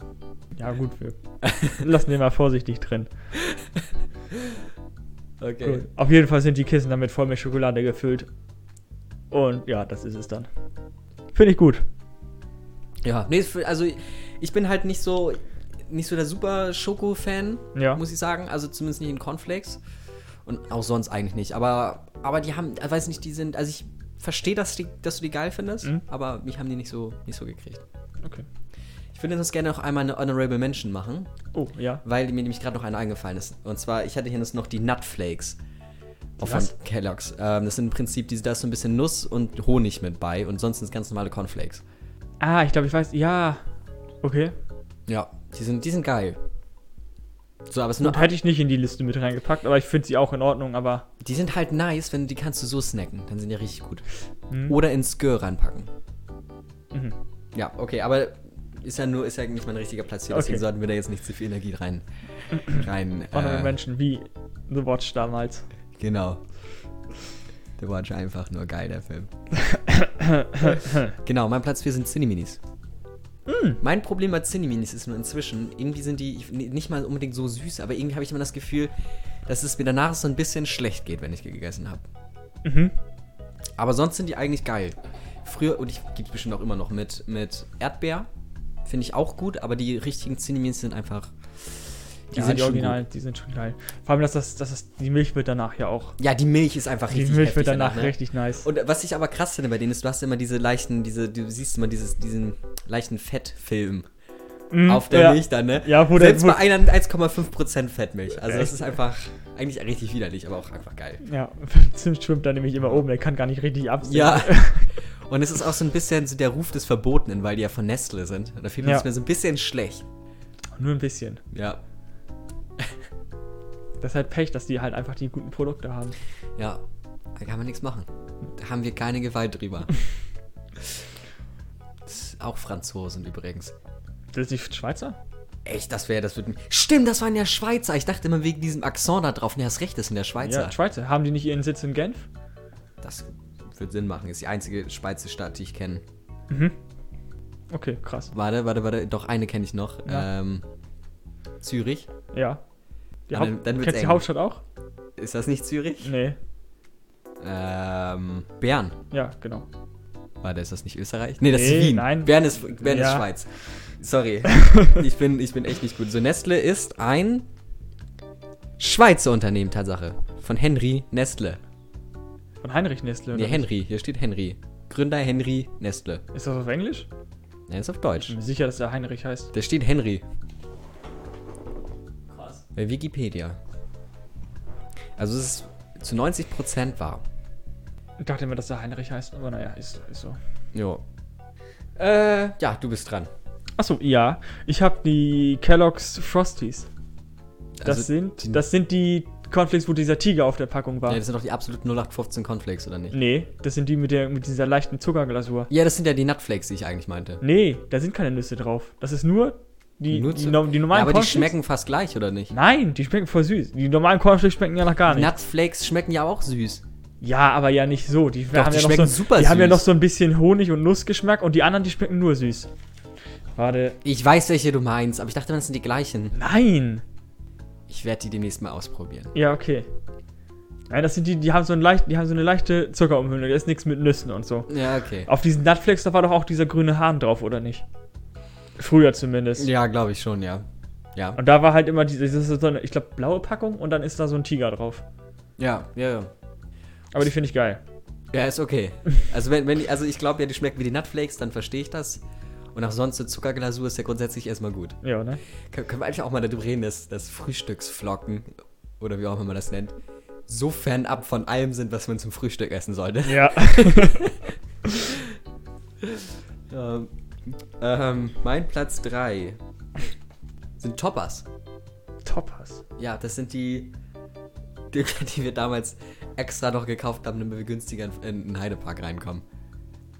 Ja, gut. Wir [laughs] lassen den mal vorsichtig drin. Okay. Gut. Auf jeden Fall sind die Kissen damit voll mit Schokolade gefüllt. Und ja, das ist es dann. Finde ich gut. Ja, nee, also ich bin halt nicht so nicht so der super Schoko-Fan, Ja. muss ich sagen. Also zumindest nicht in Cornflakes. Und auch sonst eigentlich nicht. Aber, aber die haben, ich weiß nicht, die sind, also ich verstehe, dass, die, dass du die geil findest, Mhm. aber mich haben die nicht so, nicht so gekriegt. Okay. Ich würde uns gerne noch einmal eine Honorable Mention machen, Oh, ja. weil mir nämlich gerade noch eine eingefallen ist. Und zwar, ich hatte hier jetzt noch die Nutflakes. Auch von? Kellogg's. Ähm, das sind im Prinzip, diese, da ist so ein bisschen Nuss und Honig mit bei und sonst sind es ganz normale Cornflakes. Ah, ich glaube, ich weiß. Ja. Okay. Ja, die sind, die sind geil. So, aber es nur, hätte ich nicht in die Liste mit reingepackt, aber ich finde sie auch in Ordnung, aber. die sind halt nice, wenn die kannst du so snacken, dann sind die richtig gut. Hm. Oder ins Skör reinpacken. Mhm. Ja, okay, aber ist ja nur, ist ja nicht mein richtiger Platz hier, deswegen Okay. sollten wir da jetzt nicht zu viel Energie rein. rein [clears throat] äh, Menschen wie The Watch damals. Genau. War schon einfach nur geil, der Film. [laughs] genau, mein Platz 4 sind Cineminis. Mein Problem bei Cineminis ist nur inzwischen, irgendwie sind die ich- nicht mal unbedingt so süß, aber irgendwie habe ich immer das Gefühl, dass es mir danach so ein bisschen schlecht geht, wenn ich gegessen habe. Mhm. Aber sonst sind die eigentlich geil. Früher, und ich gibt bestimmt auch immer noch mit, mit Erdbeer. Finde ich auch gut, aber die richtigen Cineminis sind einfach. Die Die, ja, sind die schon Original, gut. die sind schon geil. Vor allem, dass das, dass das, die Milch wird danach ja auch. Ja, die Milch ist einfach Die richtig Milch heftig wird danach ne? richtig nice. Und was ich aber krass finde bei denen ist, du hast immer diese leichten, diese, du siehst immer dieses, diesen leichten Fettfilm Mhm, auf der ja. Milch dann, ne? Ja, wo der- Selbst wo- bei einer 1,5% Fettmilch. Also das Echt? ist einfach eigentlich richtig widerlich, aber auch einfach geil. Ja, [laughs] Zimt schwimmt da nämlich immer oben, der kann gar nicht richtig absehen. Ja. [laughs] Und es ist auch so ein bisschen so der Ruf des Verbotenen, weil die ja von Nestle sind. Und da fühlt man Ja. sich mir so ein bisschen schlecht. Nur ein bisschen. Ja. Das ist halt Pech, dass die halt einfach die guten Produkte haben. Ja. Da kann man nichts machen. Da haben wir keine Gewalt drüber. [laughs] Auch Franzosen übrigens. Das ist die Schweizer? Echt, das wäre, das würde Stimmt, das waren ja Schweizer. Ich dachte immer wegen diesem Akzent da drauf. Ne, hast recht, das sind ja Schweizer. Ja, Schweizer. Haben die nicht ihren Sitz in Genf? das wird Sinn machen. Ist die einzige Schweizer Stadt, die ich kenne. Okay, krass. Warte, warte, warte. Doch, eine kenne ich noch. Ja. Ähm, Zürich. Ja. Die Haupt dann- dann wird's Kennst du die eng. Hauptstadt auch? Ist das nicht Zürich? Nee. Ähm, Bern. Ja, genau. Warte, ist das nicht Österreich? Nee, das Nee, ist Wien. nein. Bern ist, Bern ist Ja. Schweiz. Sorry. [laughs] ich, bin, ich bin echt nicht gut. So, Nestle ist ein Schweizer Unternehmen, Tatsache. Von Henry Nestle. Von Heinrich Nestle. Nee, oder Henry. Hier steht Henry. Gründer Henry Nestle. Ist das auf Englisch? Er ist auf Deutsch. Ich bin mir sicher, dass der Heinrich heißt. Da steht Henry. Bei Wikipedia. Also es ist zu 90% wahr. Ich dachte immer, dass der Heinrich heißt, aber naja, ist, ist so. Jo. Äh, ja, du bist dran. Achso, ja. Ich habe die Kellogg's Frosties. Das, Also, sind, die- das sind die Cornflakes, wo dieser Tiger auf der Packung war. Ja, das sind doch die absoluten 0815 Cornflakes, oder nicht? nee, das sind die mit, der, mit dieser leichten Zuckerglasur. Ja, das sind ja die Nutflakes, die ich eigentlich meinte. Nee, da sind keine Nüsse drauf. Das ist nur die, Nur die, no- die Ja, normalen aber die Cornflakes. schmecken fast gleich, oder nicht? Nein, die schmecken voll süß. Die normalen Cornflakes schmecken ja noch gar nicht. Nutflakes schmecken ja auch süß. Ja, aber ja nicht so. Die, haben, die ja noch schmecken so, super die haben ja süß. noch so ein bisschen Honig- und Nussgeschmack und die anderen, die schmecken nur süß. Warte. Ich weiß, welche du meinst, aber ich dachte, das sind die gleichen. Nein! Ich werde die demnächst mal ausprobieren. Ja, okay. Nein, das sind die, die haben so, ein leicht, die haben so eine leichte Zuckerumhüllung. Da ist nichts mit Nüssen und so. Ja, okay. Auf diesen Nutflakes, da war doch auch dieser grüne Hahn drauf, oder nicht? Früher zumindest. Ja, glaube ich schon, ja. Ja. Und da war halt immer diese, das ist so eine, ich glaube, blaue Packung und dann ist da so ein Tiger drauf. Ja, ja, ja. Aber die finde ich geil. Ja, ist okay. Also, wenn, wenn die, also ich glaube ja, die schmecken wie die Nutflakes, dann verstehe ich das. Und auch sonst eine Zuckerglasur ist ja grundsätzlich erstmal gut. Ja, ne? Kön können wir eigentlich auch mal darüber reden, dass, dass Frühstücksflocken, oder wie auch immer man das nennt, so fernab von allem sind, was man zum Frühstück essen sollte. Ja. [laughs] Ähm, ähm, mein Platz 3 sind Toppers. Toppers. Ja, das sind die, die, die wir damals extra noch gekauft haben, damit wir günstiger in, den Heidepark reinkommen.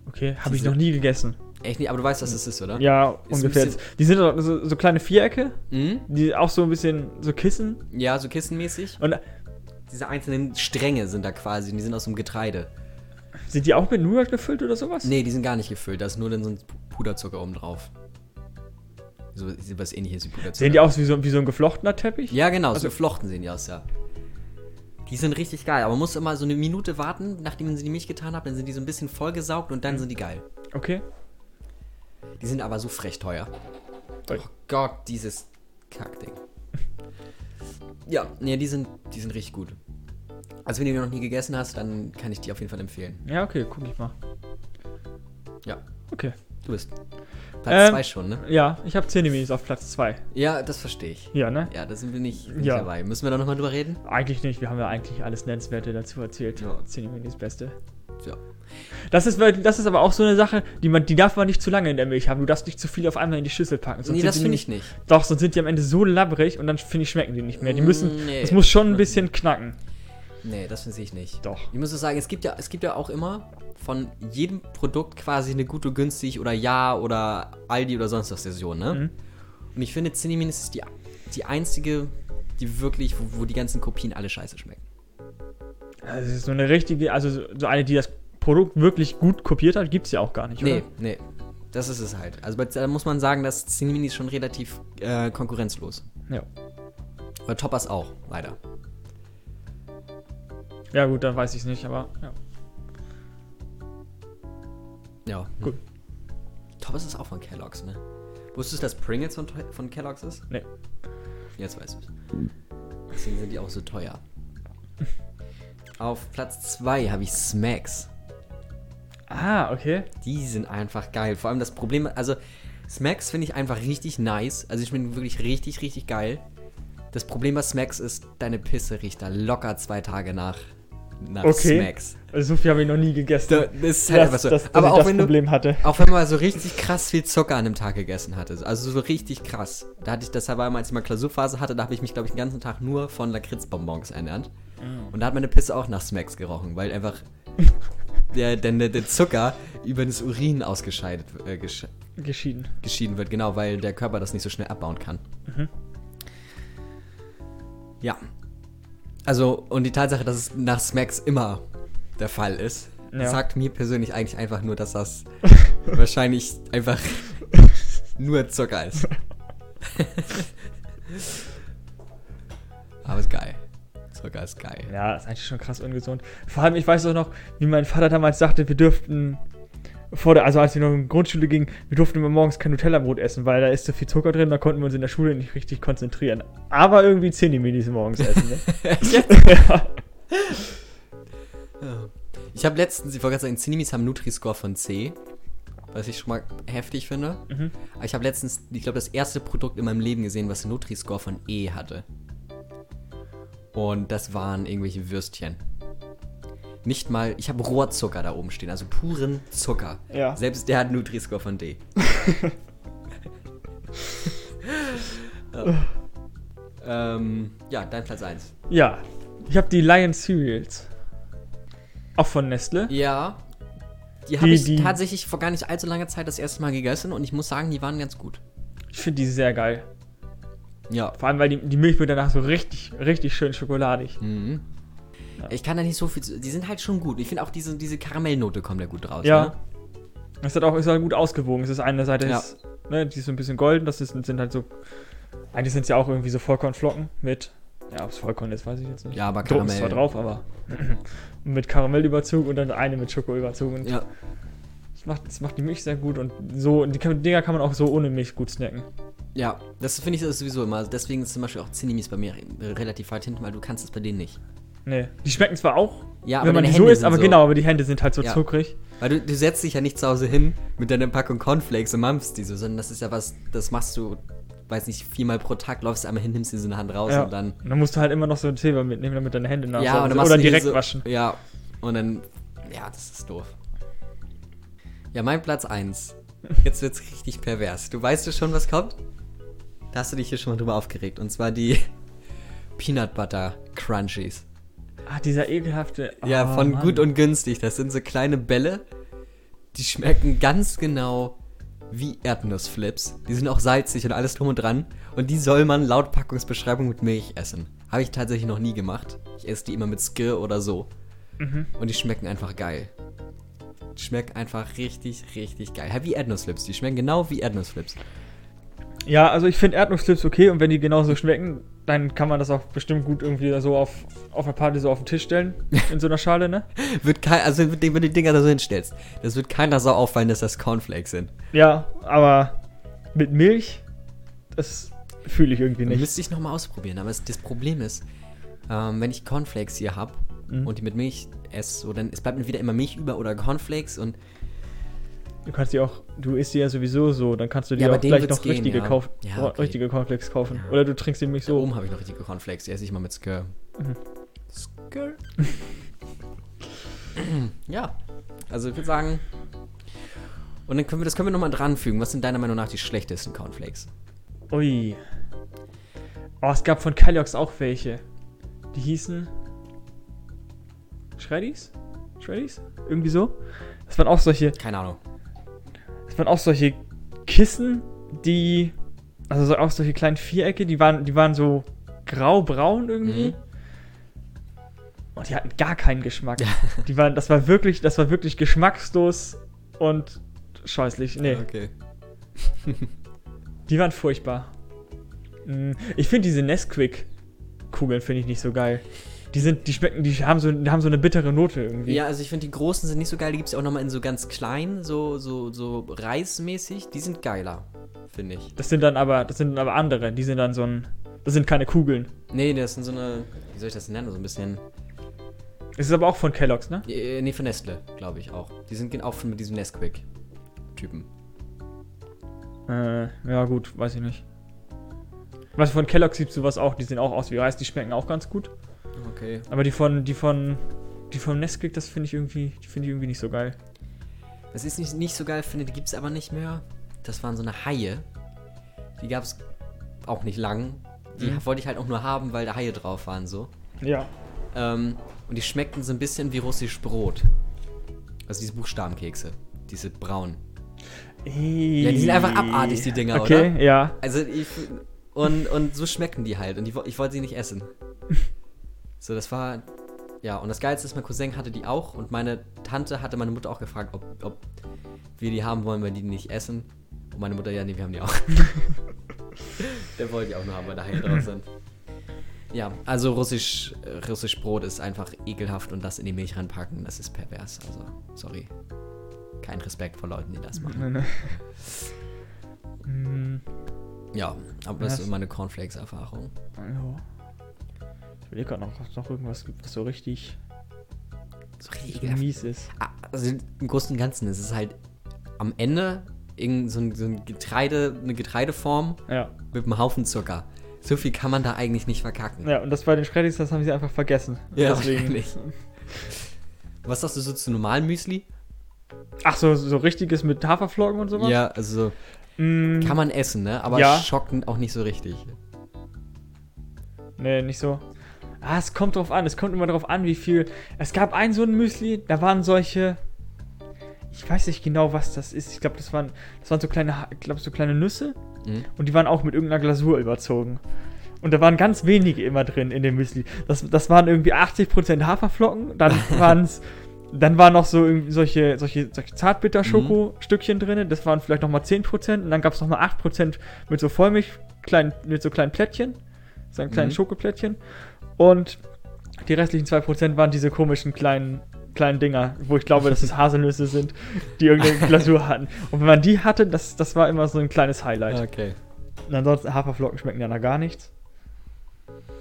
Okay, habe ich noch nie gegessen. Echt nicht, aber du weißt, was das ist, oder? Ja, Ist ungefähr. Die sind doch so, so kleine Vierecke, Mhm. die auch so ein bisschen so Kissen. Ja, so kissenmäßig. Und diese einzelnen Stränge sind da quasi. Und die sind aus dem Getreide. Sind die auch mit Nougat gefüllt oder sowas? Nee, die sind gar nicht gefüllt. Da ist nur dann so ein Puderzucker oben drauf. So was ähnliches wie Puderzucker. Sehen die aus wie so, wie so ein geflochtener Teppich? Ja, genau, Also- so geflochten sehen die aus, ja. Die sind richtig geil, aber man muss immer so eine Minute warten, nachdem sie die Milch getan hat, dann sind die so ein bisschen vollgesaugt und dann sind die geil. Okay. Die sind aber so frech teuer. Oh Gott, dieses Kackding. [laughs] Ja, nee, die sind, die sind richtig gut. Also wenn du die noch nie gegessen hast, dann kann ich die auf jeden Fall empfehlen. Ja, okay, guck ich mal. Ja, Okay. Du bist. Platz Ähm, 2 schon, ne? Ja, ich habe Zähne-Minis auf Platz 2. Ja, das verstehe ich. Ja, ne? Ja, da sind wir nicht, nicht Ja. dabei. Müssen wir da nochmal drüber reden? Eigentlich nicht, wir haben ja eigentlich alles Nennenswerte dazu erzählt. Ja. Zähne-Minis Beste. Ja. Das ist, das ist aber auch so eine Sache, die, man, die darf man nicht zu lange in der Milch haben. Du darfst nicht zu viel auf einmal in die Schüssel packen. sonst Nee, das finde ich nicht. Doch, sonst sind die am Ende so labbrig und dann finde ich, schmecken die nicht mehr. Die müssen, Mm, nee. es muss schon ein bisschen knacken. Nee, das finde ich nicht. Doch. Ich muss so sagen, es gibt ja, es gibt ja auch immer von jedem Produkt quasi eine gute günstig oder ja oder Aldi oder sonst was Version, ne? Mhm. Und ich finde, Cineminis ist die, die einzige, die wirklich, wo, wo die ganzen Kopien alle scheiße schmecken. Also, es ist so eine richtige, also so eine, die das Produkt wirklich gut kopiert hat, gibt es ja auch gar nicht, Nee, oder? nee. Das ist es halt. Also da muss man sagen, dass Cineminis schon relativ äh, konkurrenzlos. Ja. Aber Toppers auch, leider. Ja, gut, dann weiß ich es nicht, aber ja. Ja. Gut. Toppers ist auch von Kellogg's, ne? Wusstest du, dass Pringles von, von Kellogg's ist? Nee. Jetzt weißt du es. Deswegen sind die auch so teuer. Auf Platz 2 habe ich Smacks. Ah, okay. Die sind einfach geil. Vor allem das Problem, also Smacks finde ich einfach richtig nice. Also ich bin wirklich richtig, richtig geil. Das Problem bei Smacks ist, deine Pisse riecht da locker zwei Tage nach, nach Okay. Smacks. Also so viel habe ich noch nie gegessen. Da, das ist halt einfach so. dass, dass Aber ich auch das wenn, du, Problem hatte. auch wenn man so richtig krass viel Zucker an einem Tag gegessen hatte. Also so richtig krass. Da hatte ich das aber mal, als ich mal Klausurphase hatte, da habe ich mich, glaube ich, den ganzen Tag nur von Lakritzbonbons ernährt. Und da hat meine Pisse auch nach Smacks gerochen, weil einfach [laughs] der, der, der, der Zucker über das Urin ausgescheidet äh, gesch Geschieden. geschieden wird, genau, weil der Körper das nicht so schnell abbauen kann. Mhm. Ja. Also, und die Tatsache, dass es nach Smacks immer der Fall ist, Ja. sagt mir persönlich eigentlich einfach nur, dass das [laughs] wahrscheinlich einfach nur Zucker ist. [laughs] Aber ist geil. Zucker ist geil. Ja, ist eigentlich schon krass ungesund. Vor allem, ich weiß auch noch, wie mein Vater damals sagte, wir dürften, vor der, also als wir noch in die Grundschule gingen, wir durften immer morgens kein Nutella-Brot essen, weil da ist so viel Zucker drin, da konnten wir uns in der Schule nicht richtig konzentrieren. Aber irgendwie 10 Minis morgens essen, ne? [laughs] [laughs] ja. Ich habe letztens, ich wollte gerade sagen, Cinemis haben Nutri-Score von C, was ich schon mal heftig finde. Mhm. Aber ich habe letztens, ich glaube, das erste Produkt in meinem Leben gesehen, was einen Nutri-Score von E hatte. Und das waren irgendwelche Würstchen. Nicht mal, ich habe Rohrzucker da oben stehen, also puren Zucker. Ja. Selbst der hat einen Nutri-Score von D. [laughs] ja. ähm, ja, dein Platz 1. Ja, ich habe die Lion Cereals. Auch von Nestle. Ja. Die habe ich die- tatsächlich vor gar nicht allzu langer Zeit das erste Mal gegessen und ich muss sagen, die waren ganz gut. Ich finde die sehr geil. Ja. Vor allem, weil die, die Milch wird danach so richtig, richtig schön schokoladig. Mhm. Ja. Ich kann da nicht so viel zu. Die sind halt schon gut. Ich finde auch diese, diese Karamellnote kommt da gut raus. Ja. Ne? Es hat auch ist halt gut ausgewogen. Es ist eine Seite, Ja. ist, ne, die ist so ein bisschen golden, das ist, sind halt so. Eigentlich sind es ja auch irgendwie so Vollkornflocken mit. Ja, ob es Vollkorn ist, weiß ich jetzt nicht. Ja, aber Drucken ist Karamell. zwar drauf, aber. [clears throat] mit Karamellüberzug und dann eine mit Schokoüberzug. Und Ja. das, macht, das macht die Milch sehr gut und so. Die Dinger kann man auch so ohne Milch gut snacken. Ja, das finde ich sowieso immer. Deswegen ist zum Beispiel auch Cinemis bei mir relativ weit hinten, weil du kannst es bei denen nicht. Nee. Die schmecken zwar auch, Ja, wenn man die so isst, aber genau, aber die Hände sind halt so Ja. zuckrig. Weil du, du setzt dich ja nicht zu Hause hin mit deiner Packung Cornflakes und mampfst die so, sondern das ist ja was, das machst du, weiß nicht, viermal pro Tag, läufst einmal hin, nimmst dir so eine Hand raus Ja. und dann. Und dann musst du halt immer noch so ein Silber mitnehmen, damit deine Hände nach Ja, und dann machst Oder du direkt so, waschen. Ja, und dann. Ja, das ist doof. Ja, mein Platz 1. Jetzt wird's richtig pervers. Du weißt du schon, was kommt? Da hast du dich hier schon mal drüber aufgeregt. Und zwar die [laughs] Peanut Butter Crunchies. Ah, dieser ekelhafte. ja, oh, von Mann. gut und günstig. Das sind so kleine Bälle. Die schmecken ganz genau wie Erdnussflips. Die sind auch salzig und alles drum und dran. Und die soll man laut Packungsbeschreibung mit Milch essen. Habe ich tatsächlich noch nie gemacht. Ich esse die immer mit Skir oder so. Mhm. Und die schmecken einfach geil. Die schmecken einfach richtig, richtig geil. Wie Erdnussflips. Die schmecken genau wie Erdnussflips. Ja, also ich finde Erdnussflips okay und wenn die genauso schmecken, dann kann man das auch bestimmt gut irgendwie so auf, auf einer Party so auf den Tisch stellen. [laughs] In so einer Schale, ne? Wird kein, also wenn du die Dinger da so hinstellst, das wird keiner so auffallen, dass das Cornflakes sind. Ja, aber mit Milch, das fühle ich irgendwie nicht. Müsste ich nochmal ausprobieren, aber es, das Problem ist, ähm, wenn ich Cornflakes hier habe Mhm. und die mit Milch esse, so, dann es bleibt mir wieder immer Milch über oder Cornflakes und Du kannst die auch, du isst die ja sowieso so, dann kannst du dir Ja, auch gleich noch gehen, richtige, ja. kauf, Ja, oh, okay. richtige Cornflakes kaufen. Oder du trinkst die Milch da so. oben habe ich noch richtige Cornflakes, die esse ich mal mit Skir. Mhm. Skir. [laughs] ja, also ich würde sagen, und dann können wir, das können wir nochmal dranfügen. Was sind deiner Meinung nach die schlechtesten Cornflakes? Ui. Oh, es gab von Kellogg's auch welche. Die hießen. Shreddies? Shreddies? Irgendwie so? Das waren auch solche. Keine Ahnung. Das waren auch solche Kissen, die. Also so, auch solche kleinen Vierecke, die waren, die waren so grau-braun irgendwie. Mhm. Und die hatten gar keinen Geschmack. Die waren, das war wirklich, das war wirklich geschmackslos und scheußlich. Nee, Okay. die waren furchtbar. Mm, Ich finde diese Nesquik-Kugeln finde ich nicht so geil. Die sind, die schmecken, die haben so, die haben so eine bittere Note irgendwie. Ja, also ich finde die großen sind nicht so geil. Die gibt es ja auch nochmal in so ganz klein, so, so, so reismäßig. Die sind geiler, finde ich. Das sind dann aber, das sind dann aber andere. Die sind dann so ein, das sind keine Kugeln. Nee, das sind so eine, wie soll ich das nennen? So ein bisschen, Es ist aber auch von Kellogg's, ne? äh, nee, von Nestle, glaube ich auch. Die sind auch von mit diesem Nesquik-Typen. Äh, ja gut, weiß ich nicht. Was von Kellogg's gibt sowas auch, die sehen auch aus wie Reis, die schmecken auch ganz gut. Okay. Aber die von, die von, die von Nesquik, das finde ich irgendwie, die finde ich irgendwie nicht so geil. Was ich nicht, nicht so geil finde, die gibt es aber nicht mehr. Das waren so eine Haie. Die gab es auch nicht lang. Die Mhm. wollte ich halt auch nur haben, weil da Haie drauf waren so. Ja. Ähm, und die schmeckten so ein bisschen wie russisch Brot. Also diese Buchstabenkekse. Diese braun. Ja, die sind einfach abartig, die Dinger, okay, oder? ja. Also ich. Und, und so schmecken die halt. Und wo- ich wollte sie nicht essen. [laughs] So, das war. Ja, und das Geilste ist, mein Cousin hatte die auch. Und meine Tante hatte meine Mutter auch gefragt, ob, ob wir die haben wollen, weil die nicht essen. Und meine Mutter, ja, nee, wir haben die auch. [laughs] Der wollte die auch nur haben, weil da Haie drauf sind. Ja, also russisch, äh, russisch Brot ist einfach ekelhaft und das in die Milch reinpacken, das ist pervers. Also, sorry. Kein Respekt vor Leuten, die das machen. Nee. Mm, Ja, aber das Was? ist meine Cornflakes-Erfahrung. ja. Überlege gerade noch, noch irgendwas gibt, was so richtig So ekelhaft. mies ist. Ah, Also im Großen und Ganzen ist es halt am Ende irgend so ein, so ein Getreide, eine Getreideform Ja. mit einem Haufen Zucker. So viel kann man da eigentlich nicht verkacken. Ja, und das bei den Shreddies, das haben sie einfach vergessen. Ja, Deswegen. [laughs] Was sagst du so zu normalen Müsli? Ach so, so richtiges mit Haferflocken und sowas? Ja, also Mm, kann man essen, ne? Aber Ja. schockt auch nicht so richtig. Nee, nicht so. Ah, es kommt drauf an. Es kommt immer drauf an, wie viel. Es gab ein so ein Müsli, da waren solche. Ich weiß nicht genau, was das ist. Ich glaube, das waren, das waren so kleine, glaube, so kleine Nüsse. Mhm. Und die waren auch mit irgendeiner Glasur überzogen. Und da waren ganz wenige immer drin in dem Müsli. Das, das waren irgendwie 80% Haferflocken. Dann [laughs] waren es. Dann waren noch so irgendwie solche, solche, solche Zartbitter-Schoko-Stückchen drin. Das waren vielleicht nochmal 10%. Und dann gab es nochmal 8% mit so Vollmilch, kleinen, mit so kleinen Plättchen. So einen kleinen Mhm. Schokoplättchen. Und die restlichen 2% waren diese komischen kleinen, kleinen Dinger, wo ich glaube, dass es Haselnüsse sind, die irgendeine [laughs] Glasur hatten. Und wenn man die hatte, das, das war immer so ein kleines Highlight. Okay. Und ansonsten Haferflocken schmecken ja nach gar nichts.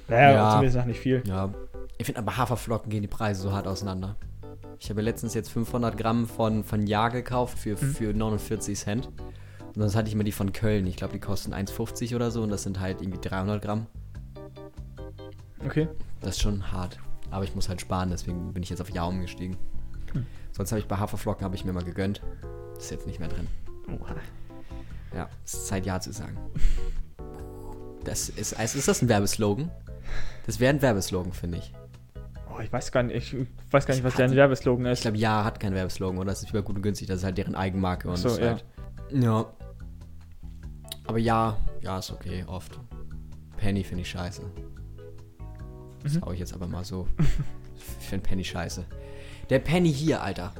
Naja, Ja. zumindest nach nicht viel. Ja. Ich finde aber Haferflocken gehen die Preise so hart auseinander. Ich habe letztens jetzt 500 Gramm von, von Ja gekauft für, Mhm. für 49 Cent. Und sonst hatte ich immer die von Köln. Ich glaube, die kosten 1,50 oder so und das sind halt irgendwie 300 Gramm. Okay. Das ist schon hart. Aber ich muss halt sparen, deswegen bin ich jetzt auf Ja umgestiegen. Hm. Sonst habe ich bei Haferflocken habe ich mir mal gegönnt. Ist jetzt nicht mehr drin. Oha. Ja, es ist Zeit Ja zu sagen. Das ist, also ist das ein Werbeslogan? Das wäre ein Werbeslogan, finde ich. Oh, ich weiß gar nicht, ich weiß gar nicht, was deren Werbeslogan Ich ist. glaube, Ja hat keinen Werbeslogan, oder? Das ist über gut und günstig, das ist halt deren Eigenmarke. Und so, ja. Halt, ja. Aber ja, ja ist okay, oft. Penny finde ich scheiße. Das hau ich jetzt aber mal so. Ich finde Penny scheiße. Der Penny hier, Alter.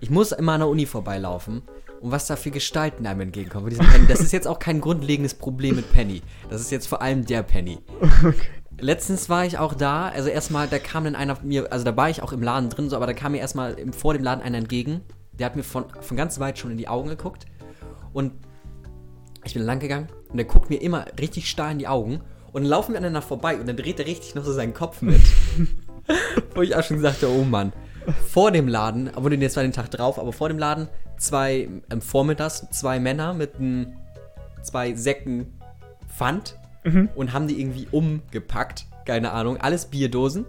Ich muss immer an der Uni vorbeilaufen und was da für Gestalten einem entgegenkommen. Das ist jetzt auch kein grundlegendes Problem mit Penny. Das ist jetzt vor allem der Penny. Letztens war ich auch da, also erstmal, da kam dann einer mir, also da war ich auch im Laden drin, so, aber da kam mir erstmal im- vor dem Laden einer entgegen. Der hat mir von, von ganz weit schon in die Augen geguckt. Und ich bin lang gegangen und der guckt mir immer richtig starr in die Augen und dann laufen wir aneinander vorbei und dann dreht er richtig noch so seinen Kopf mit. [laughs] Wo ich auch schon sagte, oh Mann. Vor dem Laden, obwohl den jetzt war den Tag drauf, aber vor dem Laden zwei, ähm, vormittags, zwei Männer mit n, zwei Säcken Pfand und haben die irgendwie umgepackt. Keine Ahnung, alles Bierdosen.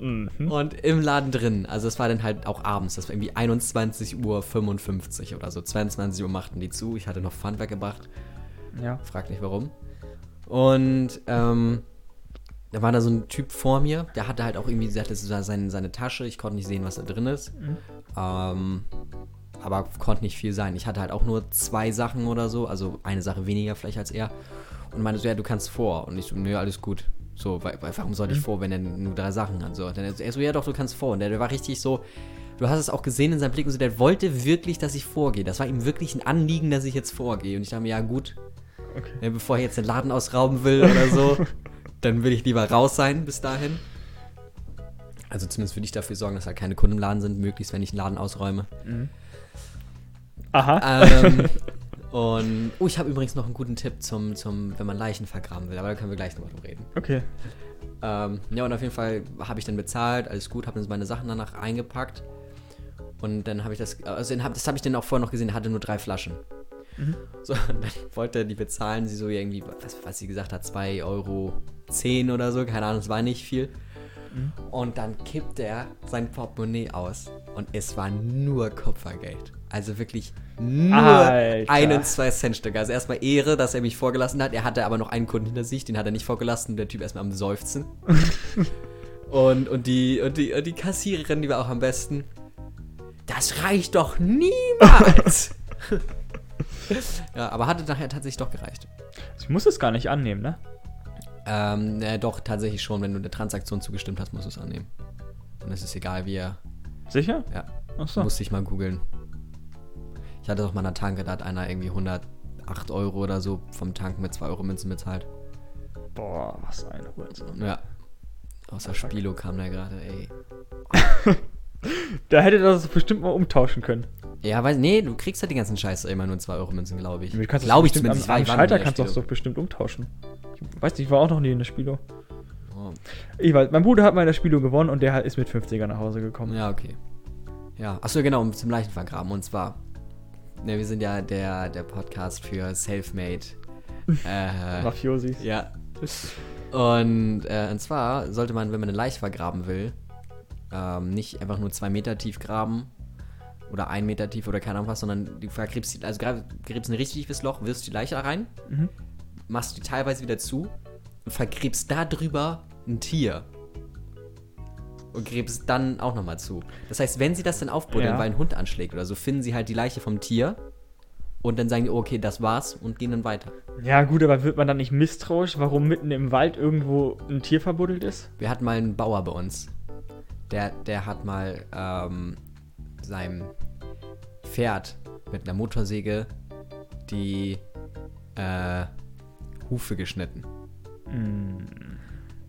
Mhm. Und im Laden drin, also es war dann halt auch abends, das war irgendwie 21.55 Uhr oder so. 22 Uhr machten die zu, ich hatte noch Pfand weggebracht. Ja. Frag nicht warum. Und ähm, da war da so ein Typ vor mir, der hatte halt auch irgendwie, der hatte seine, seine Tasche, ich konnte nicht sehen, was da drin ist. Ähm, aber konnte nicht viel sein. Ich hatte halt auch nur zwei Sachen oder so, also eine Sache weniger vielleicht als er. Und meinte so, ja, du kannst vor. Und ich so, nö, alles gut. So, weil, weil warum sollte ich vor, wenn er nur drei Sachen hat? So, dann er so, er so, ja doch, du kannst vor. Und der, der war richtig so, du hast es auch gesehen in seinem Blick und so, der wollte wirklich, dass ich vorgehe. Das war ihm wirklich ein Anliegen, dass ich jetzt vorgehe. Und ich dachte mir, ja gut, Okay. ja, bevor er jetzt den Laden ausrauben will oder so, [laughs] dann will ich lieber raus sein bis dahin. Also zumindest würde ich dafür sorgen, dass halt keine Kunden im Laden sind, möglichst, wenn ich einen Laden ausräume. Aha. Ähm, [laughs] und, oh, ich habe übrigens noch einen guten Tipp zum, zum, wenn man Leichen vergraben will, aber da können wir gleich nochmal drüber reden. Okay. Ähm, ja, und auf jeden Fall habe ich dann bezahlt, alles gut, habe dann meine Sachen danach eingepackt. Und dann habe ich das, also den das habe ich dann auch vorher noch gesehen, er hatte nur drei Flaschen. So, [laughs] und dann wollte er die bezahlen, sie so irgendwie, was, was sie gesagt hat, 2,10 Euro oder so, keine Ahnung, es war nicht viel. Und dann kippt er sein Portemonnaie aus und es war nur Kupfergeld. Also wirklich nur Alter. ein und zwei Cent Stück. Also erstmal Ehre, dass er mich vorgelassen hat. Er hatte aber noch einen Kunden hinter sich, den hat er nicht vorgelassen. Der Typ erstmal am Seufzen. [laughs] und, und, die, und, die, und die Kassiererin, die war auch am besten. Das reicht doch niemals! [laughs] ja, aber hatte nachher tatsächlich doch gereicht. Ich muss es gar nicht annehmen, ne? Ähm, äh, doch, tatsächlich schon. Wenn du der Transaktion zugestimmt hast, musst du es annehmen. Und es ist egal, wie er. Sicher? Ja, Achso. musste ich mal googeln. Ich hatte doch mal eine Tanke, da hat einer irgendwie 108 Euro oder so vom Tanken mit 2 Euro Münzen bezahlt. Boah, was ein Hurensohn. Ja. Außer Spilo kam der gerade, ey. [laughs] Da hätte das bestimmt mal umtauschen können. Ja, weiß, nee, du kriegst halt die ganzen Scheiße immer nur in 2 Euro Münzen, glaube ich. Glaube ich bestimmt zumindest. Am, am Schalter kannst du das doch bestimmt umtauschen. Ich weiß nicht, ich war auch noch nie in der Spilo. Oh. Ich weiß, mein Bruder hat mal in der Spilo gewonnen und der ist mit 50er nach Hause gekommen. Ja, okay. Ja, achso, genau, um zum Leichenvergraben. Und zwar, ne, wir sind ja der, der Podcast für Selfmade. [laughs] äh, Mafiosis. ja. Und, äh, und zwar sollte man, wenn man eine Leiche vergraben will, ähm, nicht einfach nur zwei Meter tief graben oder ein Meter tief oder keine Ahnung was, sondern du vergräbst die, also gräbst ein richtig tiefes Loch, wirfst die Leiche da rein, Mhm. machst die teilweise wieder zu und vergräbst da drüber ein Tier. Und gräbst dann auch nochmal zu. Das heißt, wenn sie das dann aufbuddeln, Ja. weil ein Hund anschlägt oder so, finden sie halt die Leiche vom Tier und dann sagen die, oh, okay, das war's und gehen dann weiter. Ja, gut, aber wird man dann nicht misstrauisch, warum mitten im Wald irgendwo ein Tier verbuddelt ist? Wir hatten mal einen Bauer bei uns. Der, der hat mal ähm, seinem Pferd mit einer Motorsäge die äh, Hufe geschnitten.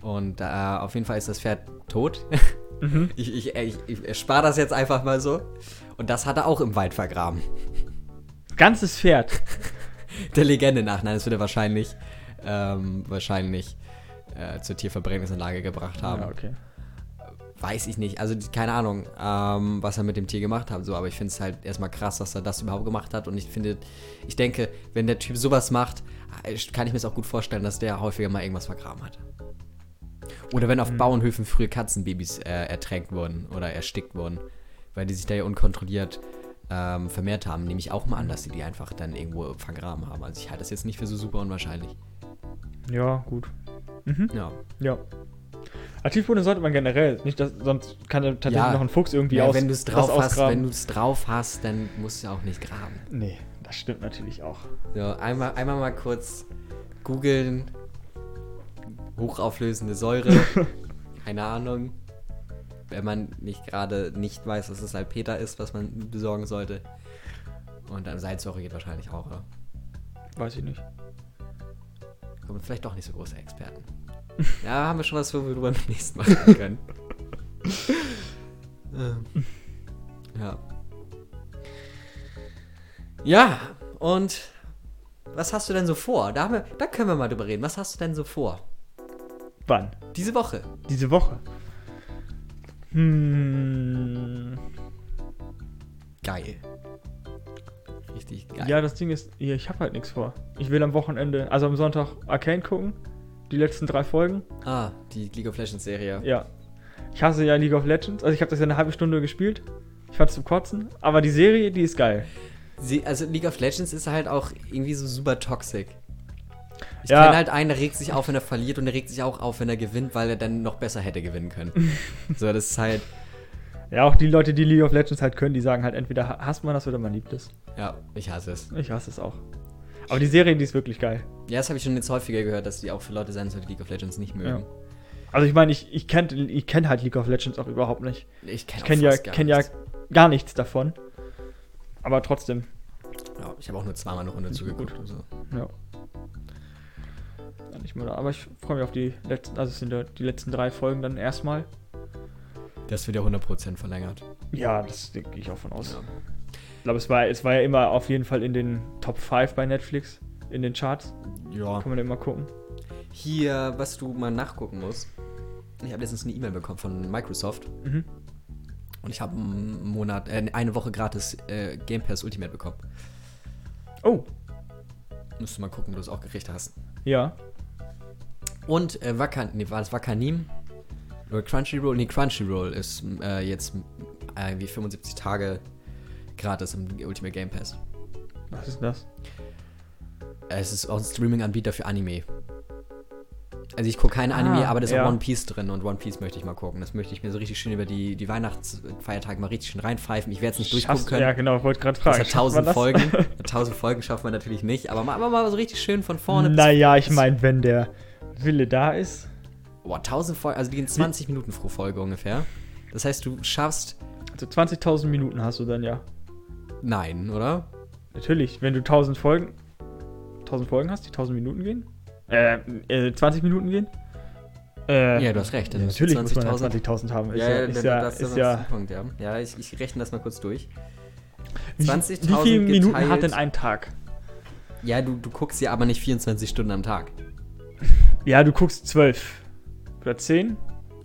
Und äh, auf jeden Fall ist das Pferd tot. [laughs] [laughs] ich ich, ich, ich erspare das jetzt einfach mal so. Und das hat er auch im Wald vergraben. Ganzes Pferd. [laughs] Der Legende nach. Nein, das wird er wahrscheinlich, ähm, wahrscheinlich äh, zur Tierverbrennungsanlage gebracht haben. Ja, okay. Weiß ich nicht. Also keine Ahnung, ähm, was er mit dem Tier gemacht hat. So, aber ich finde es halt erstmal krass, dass er das überhaupt gemacht hat. Und ich finde, ich denke, wenn der Typ sowas macht, äh, kann ich mir es auch gut vorstellen, dass der häufiger mal irgendwas vergraben hat. Oder wenn auf Bauernhöfen früher Katzenbabys äh, ertränkt wurden oder erstickt wurden, weil die sich da ja unkontrolliert ähm, vermehrt haben, nehme ich auch mal an, dass sie die einfach dann irgendwo vergraben haben. Also ich halte das jetzt nicht für so super unwahrscheinlich. Ja, gut. Ja. Ja. Aktivboden sollte man generell, nicht dass, sonst kann ja tatsächlich Ja. noch ein Fuchs irgendwie ja aus, wenn du es drauf hast, wenn du es drauf hast, dann musst du auch nicht graben. Nee, das stimmt natürlich auch. So, einmal, einmal mal kurz googeln. hochauflösende Säure. [laughs] Keine Ahnung. Wenn man nicht gerade nicht weiß, dass es Salpeter ist, was man besorgen sollte. Und dann Salzsäure geht wahrscheinlich auch, oder? Weiß ich nicht. Aber vielleicht doch nicht so große Experten. Ja, haben wir schon was, worüber wir beim [laughs] nächsten Mal reden können. Ähm, ja. Ja, und was hast du denn so vor? Da, wir, da können wir mal drüber reden. Was hast du denn so vor? Wann? Diese Woche. Diese Woche. Hm. Geil. Richtig geil. Ja, das Ding ist, ich habe halt nichts vor. Ich will am Wochenende, also am Sonntag Arcane gucken. Die letzten drei Folgen. Ah, die League of Legends Serie. Ja. Ich hasse ja League of Legends. Also ich habe das ja eine halbe Stunde gespielt. Ich fand's zum Kotzen. Aber die Serie, die ist geil. Sie, also League of Legends ist halt auch irgendwie so super toxic. Ich Ja. kenne halt einen, der regt sich auf, wenn er verliert und der regt sich auch auf, wenn er gewinnt, weil er dann noch besser hätte gewinnen können. [laughs] so, das ist halt, Ja, auch die Leute, die League of Legends halt können, die sagen halt entweder ha- hasst man das oder man liebt es. ja, ich hasse es. Ich hasse es auch. Aber die Serie, die ist wirklich geil. Ja, das habe ich schon jetzt häufiger gehört, dass die auch für Leute sein sollen, die League of Legends nicht mögen. Ja. Also ich meine, ich, ich kenne ich kenn halt League of Legends auch überhaupt nicht. Ich kenne Ich kenne ja, gar kenn ja nichts. gar nichts davon. Aber trotzdem, Ja, ich habe auch nur zweimal eine Runde zugeguckt. gut. und So. ja. Ja, Nicht da. Aber ich freue mich auf die letzten, also es sind ja die letzten drei Folgen dann erstmal. Das wird ja 100% verlängert. Ja, das gehe ich auch von aus. Ja. Ich glaube, es war, es war ja immer auf jeden Fall in den Top 5 bei Netflix, in den Charts. ja. Kann man immer gucken. Hier, was du mal nachgucken musst. Ich habe letztens eine E-Mail bekommen von Microsoft Mhm. und ich habe einen Monat, äh, eine Woche gratis äh, Game Pass Ultimate bekommen. Oh, Musst du mal gucken, ob du es auch gekriegt hast. ja. Und äh, Wakan, nee, war das Wakanim? Oder Crunchyroll? Nee, Crunchyroll ist äh, jetzt äh, irgendwie 75 Tage gratis im Ultimate Game Pass. Was ist das? Es ist auch ein Streaming-Anbieter für Anime. Also ich gucke keine Ah, Anime, aber da ist ja. auch One Piece drin und One Piece möchte ich mal gucken. Das möchte ich mir so richtig schön über die, die Weihnachtsfeiertage mal richtig schön reinpfeifen. Ich werde es nicht durchgucken können. Ja, genau, wollte gerade das fragen. hat schafft man tausend das? Folgen. [laughs] tausend Folgen schafft man natürlich nicht, aber mal, aber mal so richtig schön von vorne Naja, ich meine, wenn der Wille da ist. Boah, 1000 Folgen, also die gehen 20 Minuten pro Folge ungefähr. Das heißt, du schaffst. Also 20.000 Minuten hast du dann ja. Nein, oder? Natürlich, wenn du 1000 Folgen. 1000 Folgen hast, die 1000 Minuten gehen? Äh, äh 20 Minuten gehen? Äh, Ja, du hast recht. ja, dann natürlich muss man ja 20.000. 20.000 haben. Ist Ja, ja, ja, ist ja, das ist ja Punkt, ja. Ja, ich, ich rechne das mal kurz durch. wie, 20.000 wie viele Minuten hat denn ein Tag? Ja, du, du guckst ja aber nicht 24 Stunden am Tag. [laughs] Ja, du guckst 12. Oder 10?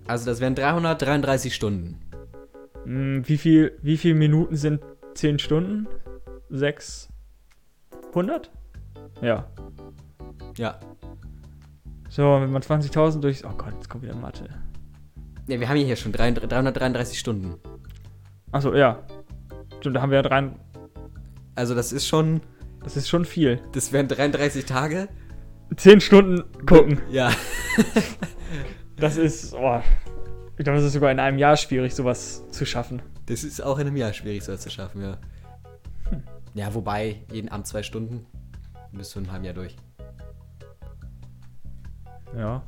Also das wären 333 Stunden. Hm, wie viel, wie viele Minuten sind 10 Stunden? 600? Ja. Ja. So, wenn man 20.000 durch. Oh Gott, jetzt kommt wieder Mathe. Ja, wir haben hier schon drei- 333 Stunden. Achso, ja. Stimmt, da haben wir ja drei. Also das ist schon. Das ist schon viel. Das wären 33 Tage. 10 Stunden gucken. Ja. [laughs] Das ist. Oh, ich glaube, das ist sogar in einem Jahr schwierig, sowas zu schaffen. Das ist auch in einem Jahr schwierig, sowas zu schaffen, ja. Hm. Ja, wobei, jeden Abend zwei Stunden bist du in einem halben Jahr durch. Ja.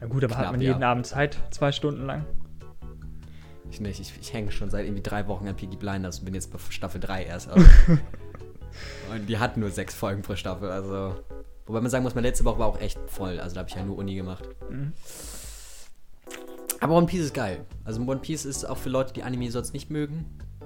Na gut, aber hat Knapp, man ja. jeden Abend Zeit, zwei Stunden lang? Ich nicht, ich, ich hänge schon seit irgendwie drei Wochen an Peaky Blinders und bin jetzt bei Staffel 3 erst. Also. [laughs] und die hat nur sechs Folgen pro Staffel, also. Wobei man sagen muss, meine letzte Woche war auch echt voll. Also da habe ich ja nur Uni gemacht. Mhm. Aber One Piece ist geil. Also One Piece ist auch für Leute, die Anime sonst nicht mögen,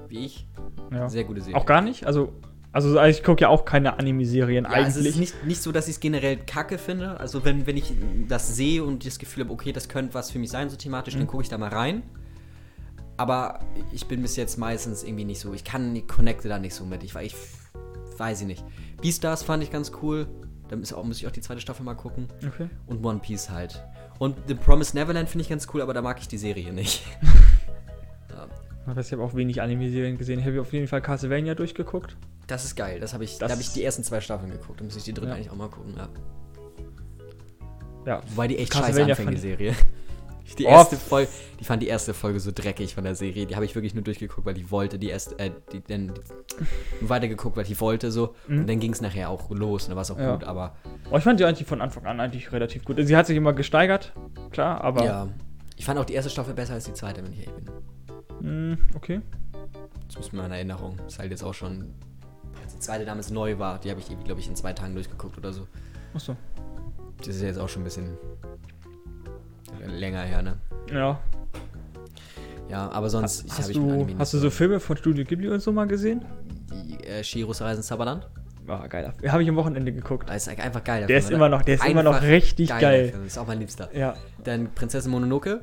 wie ich, Ja. sehr gute Serie. Auch gar nicht? Also, also ich gucke ja auch keine Anime-Serien Ja, also es eigentlich. ist nicht, nicht so, dass ich es generell kacke finde. Also wenn, wenn ich das sehe und das Gefühl habe, okay, das könnte was für mich sein, so thematisch, dann Mhm. gucke ich da mal rein. Aber ich bin bis jetzt meistens irgendwie nicht so, ich kann, ich connecte da nicht so mit. Ich, ich weiß ich nicht. Beastars fand ich ganz cool. Da muss, auch, muss ich auch die zweite Staffel mal gucken. okay. Und One Piece halt. Und The Promised Neverland finde ich ganz cool, aber da mag ich die Serie nicht. [laughs] Ich weiß, ich habe auch wenig Anime-Serien gesehen. Ich habe auf jeden Fall Castlevania durchgeguckt. Das ist geil. Das habe ich, Das- da habe ich die ersten zwei Staffeln geguckt. Da muss ich die dritte Ja. eigentlich auch mal gucken. Ja. Ja. Wobei die echt scheiße anfängt, die Serie. Die erste. Folge, die fand die erste Folge so dreckig von der Serie. Die habe ich wirklich nur durchgeguckt, weil ich wollte. Die erste, äh, die, dann nur weitergeguckt, weil ich wollte so. Und dann ging es nachher auch los und dann war es auch Mhm. Ja. gut, aber Oh, ich fand die eigentlich von Anfang an eigentlich relativ gut. Sie hat sich immer gesteigert, klar, aber. ja. Ich fand auch die erste Staffel besser als die zweite, wenn ich ehrlich bin. Mh, okay. Zumindest in meiner Erinnerung. Ist halt jetzt auch schon. Als die zweite damals neu war, die habe ich irgendwie, glaube ich, in zwei Tagen durchgeguckt oder so. Achso. Das ist jetzt auch schon ein bisschen länger her, ne? Ja. Ja, aber sonst Hast, mit du, hast du so Filme von Studio Ghibli und so mal gesehen? die, äh, Shiros Reisen ins Zauberland? War geil. Habe ich am Wochenende geguckt. Das ist einfach geil. Der ist immer noch, der ist immer noch richtig geil. Film. Ist auch mein Liebster. Ja. Dann Prinzessin Mononoke,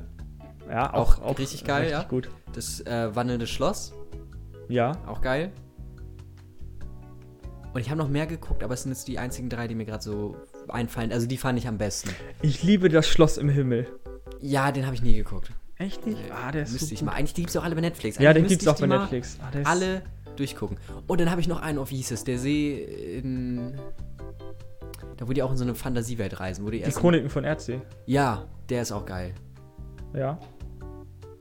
Ja, Auch auch, auch, richtig geil, richtig ja. gut. das äh, wandelnde Schloss, Ja. auch geil. Und ich habe noch mehr geguckt, aber es sind jetzt die einzigen drei, die mir gerade so einfallen. Also die fand ich am besten. Ich liebe das Schloss im Himmel. Ja, den habe ich nie geguckt. Echt nicht? Ah, der ist Müsste so ich gut. mal. Eigentlich gibt es auch alle bei Netflix. Ja, Eigentlich den gibt's müsste auch bei Netflix. Ah, der ist Alle durchgucken. Und dann habe ich noch einen auf, es? Der See in. Da, wo die auch in so eine Fantasiewelt reisen. Wo die Die. Chroniken von RC. ja, der ist auch geil. Ja.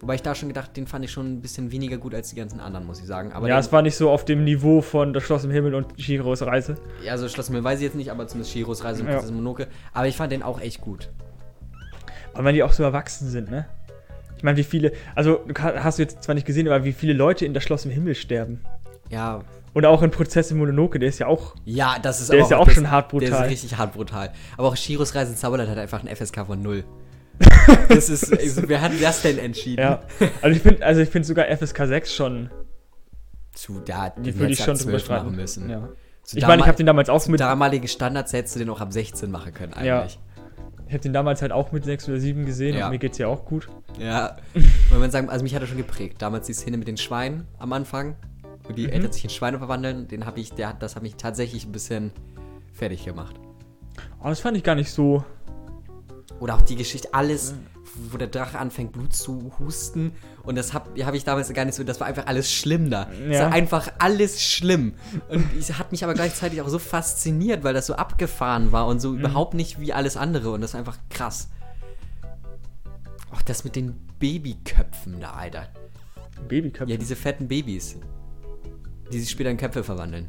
Wobei ich da schon gedacht, den fand ich schon ein bisschen weniger gut als die ganzen anderen, muss ich sagen. Aber ja, es war nicht so auf dem Niveau von Das Schloss im Himmel und Chihiros Reise. Ja, also Schloss mir weiß ich jetzt nicht, aber zumindest Shiros Reise und Ja. Prinzessin Monoke. Aber ich fand den auch echt gut. Weil wenn die auch so erwachsen sind, ne? Ich meine, wie viele, also hast du jetzt zwar nicht gesehen, aber wie viele Leute in Das Schloss im Himmel sterben. Ja, Und auch in Prinzessin Mononoke, der ist ja auch. ja, das ist Der ist ja auch das- schon hart Der brutal. ist richtig hart brutal. Aber auch Shiros Reise ins Zauberland hat einfach ein FSK von 0. das ist, also, wer hat das denn entschieden? Ja. Also ich finde, also ich finde sogar FSK 6 schon, Zu, da die würde ich schon drüber streiten müssen. Ja. Ich meine, ich habe den damals auch mit, damaligen Standards hättest du den auch ab 16 machen können Ja. eigentlich. ich habe den damals halt auch mit 6 oder 7 gesehen Ja. und mir geht's ja auch gut. Ja. [laughs] Weil man sagen, also mich hat er schon geprägt. Damals die Szene mit den Schweinen am Anfang, wo die Mhm. Eltern sich in Schweine verwandeln, den habe ich, der das hat mich tatsächlich ein bisschen fertig gemacht. Aber das fand ich gar nicht so. Oder auch die Geschichte, alles, wo der Drache anfängt, Blut zu husten. Und das habe hab ich damals gar nicht so, das war einfach alles schlimm da. Es Ja. war einfach alles schlimm. Und es hat mich aber gleichzeitig auch so fasziniert, weil das so abgefahren war und so überhaupt nicht wie alles andere. Und das ist einfach krass. Auch das mit den Babyköpfen da, Alter. Babyköpfe. Ja, diese fetten Babys. Die sich später in Köpfe verwandeln.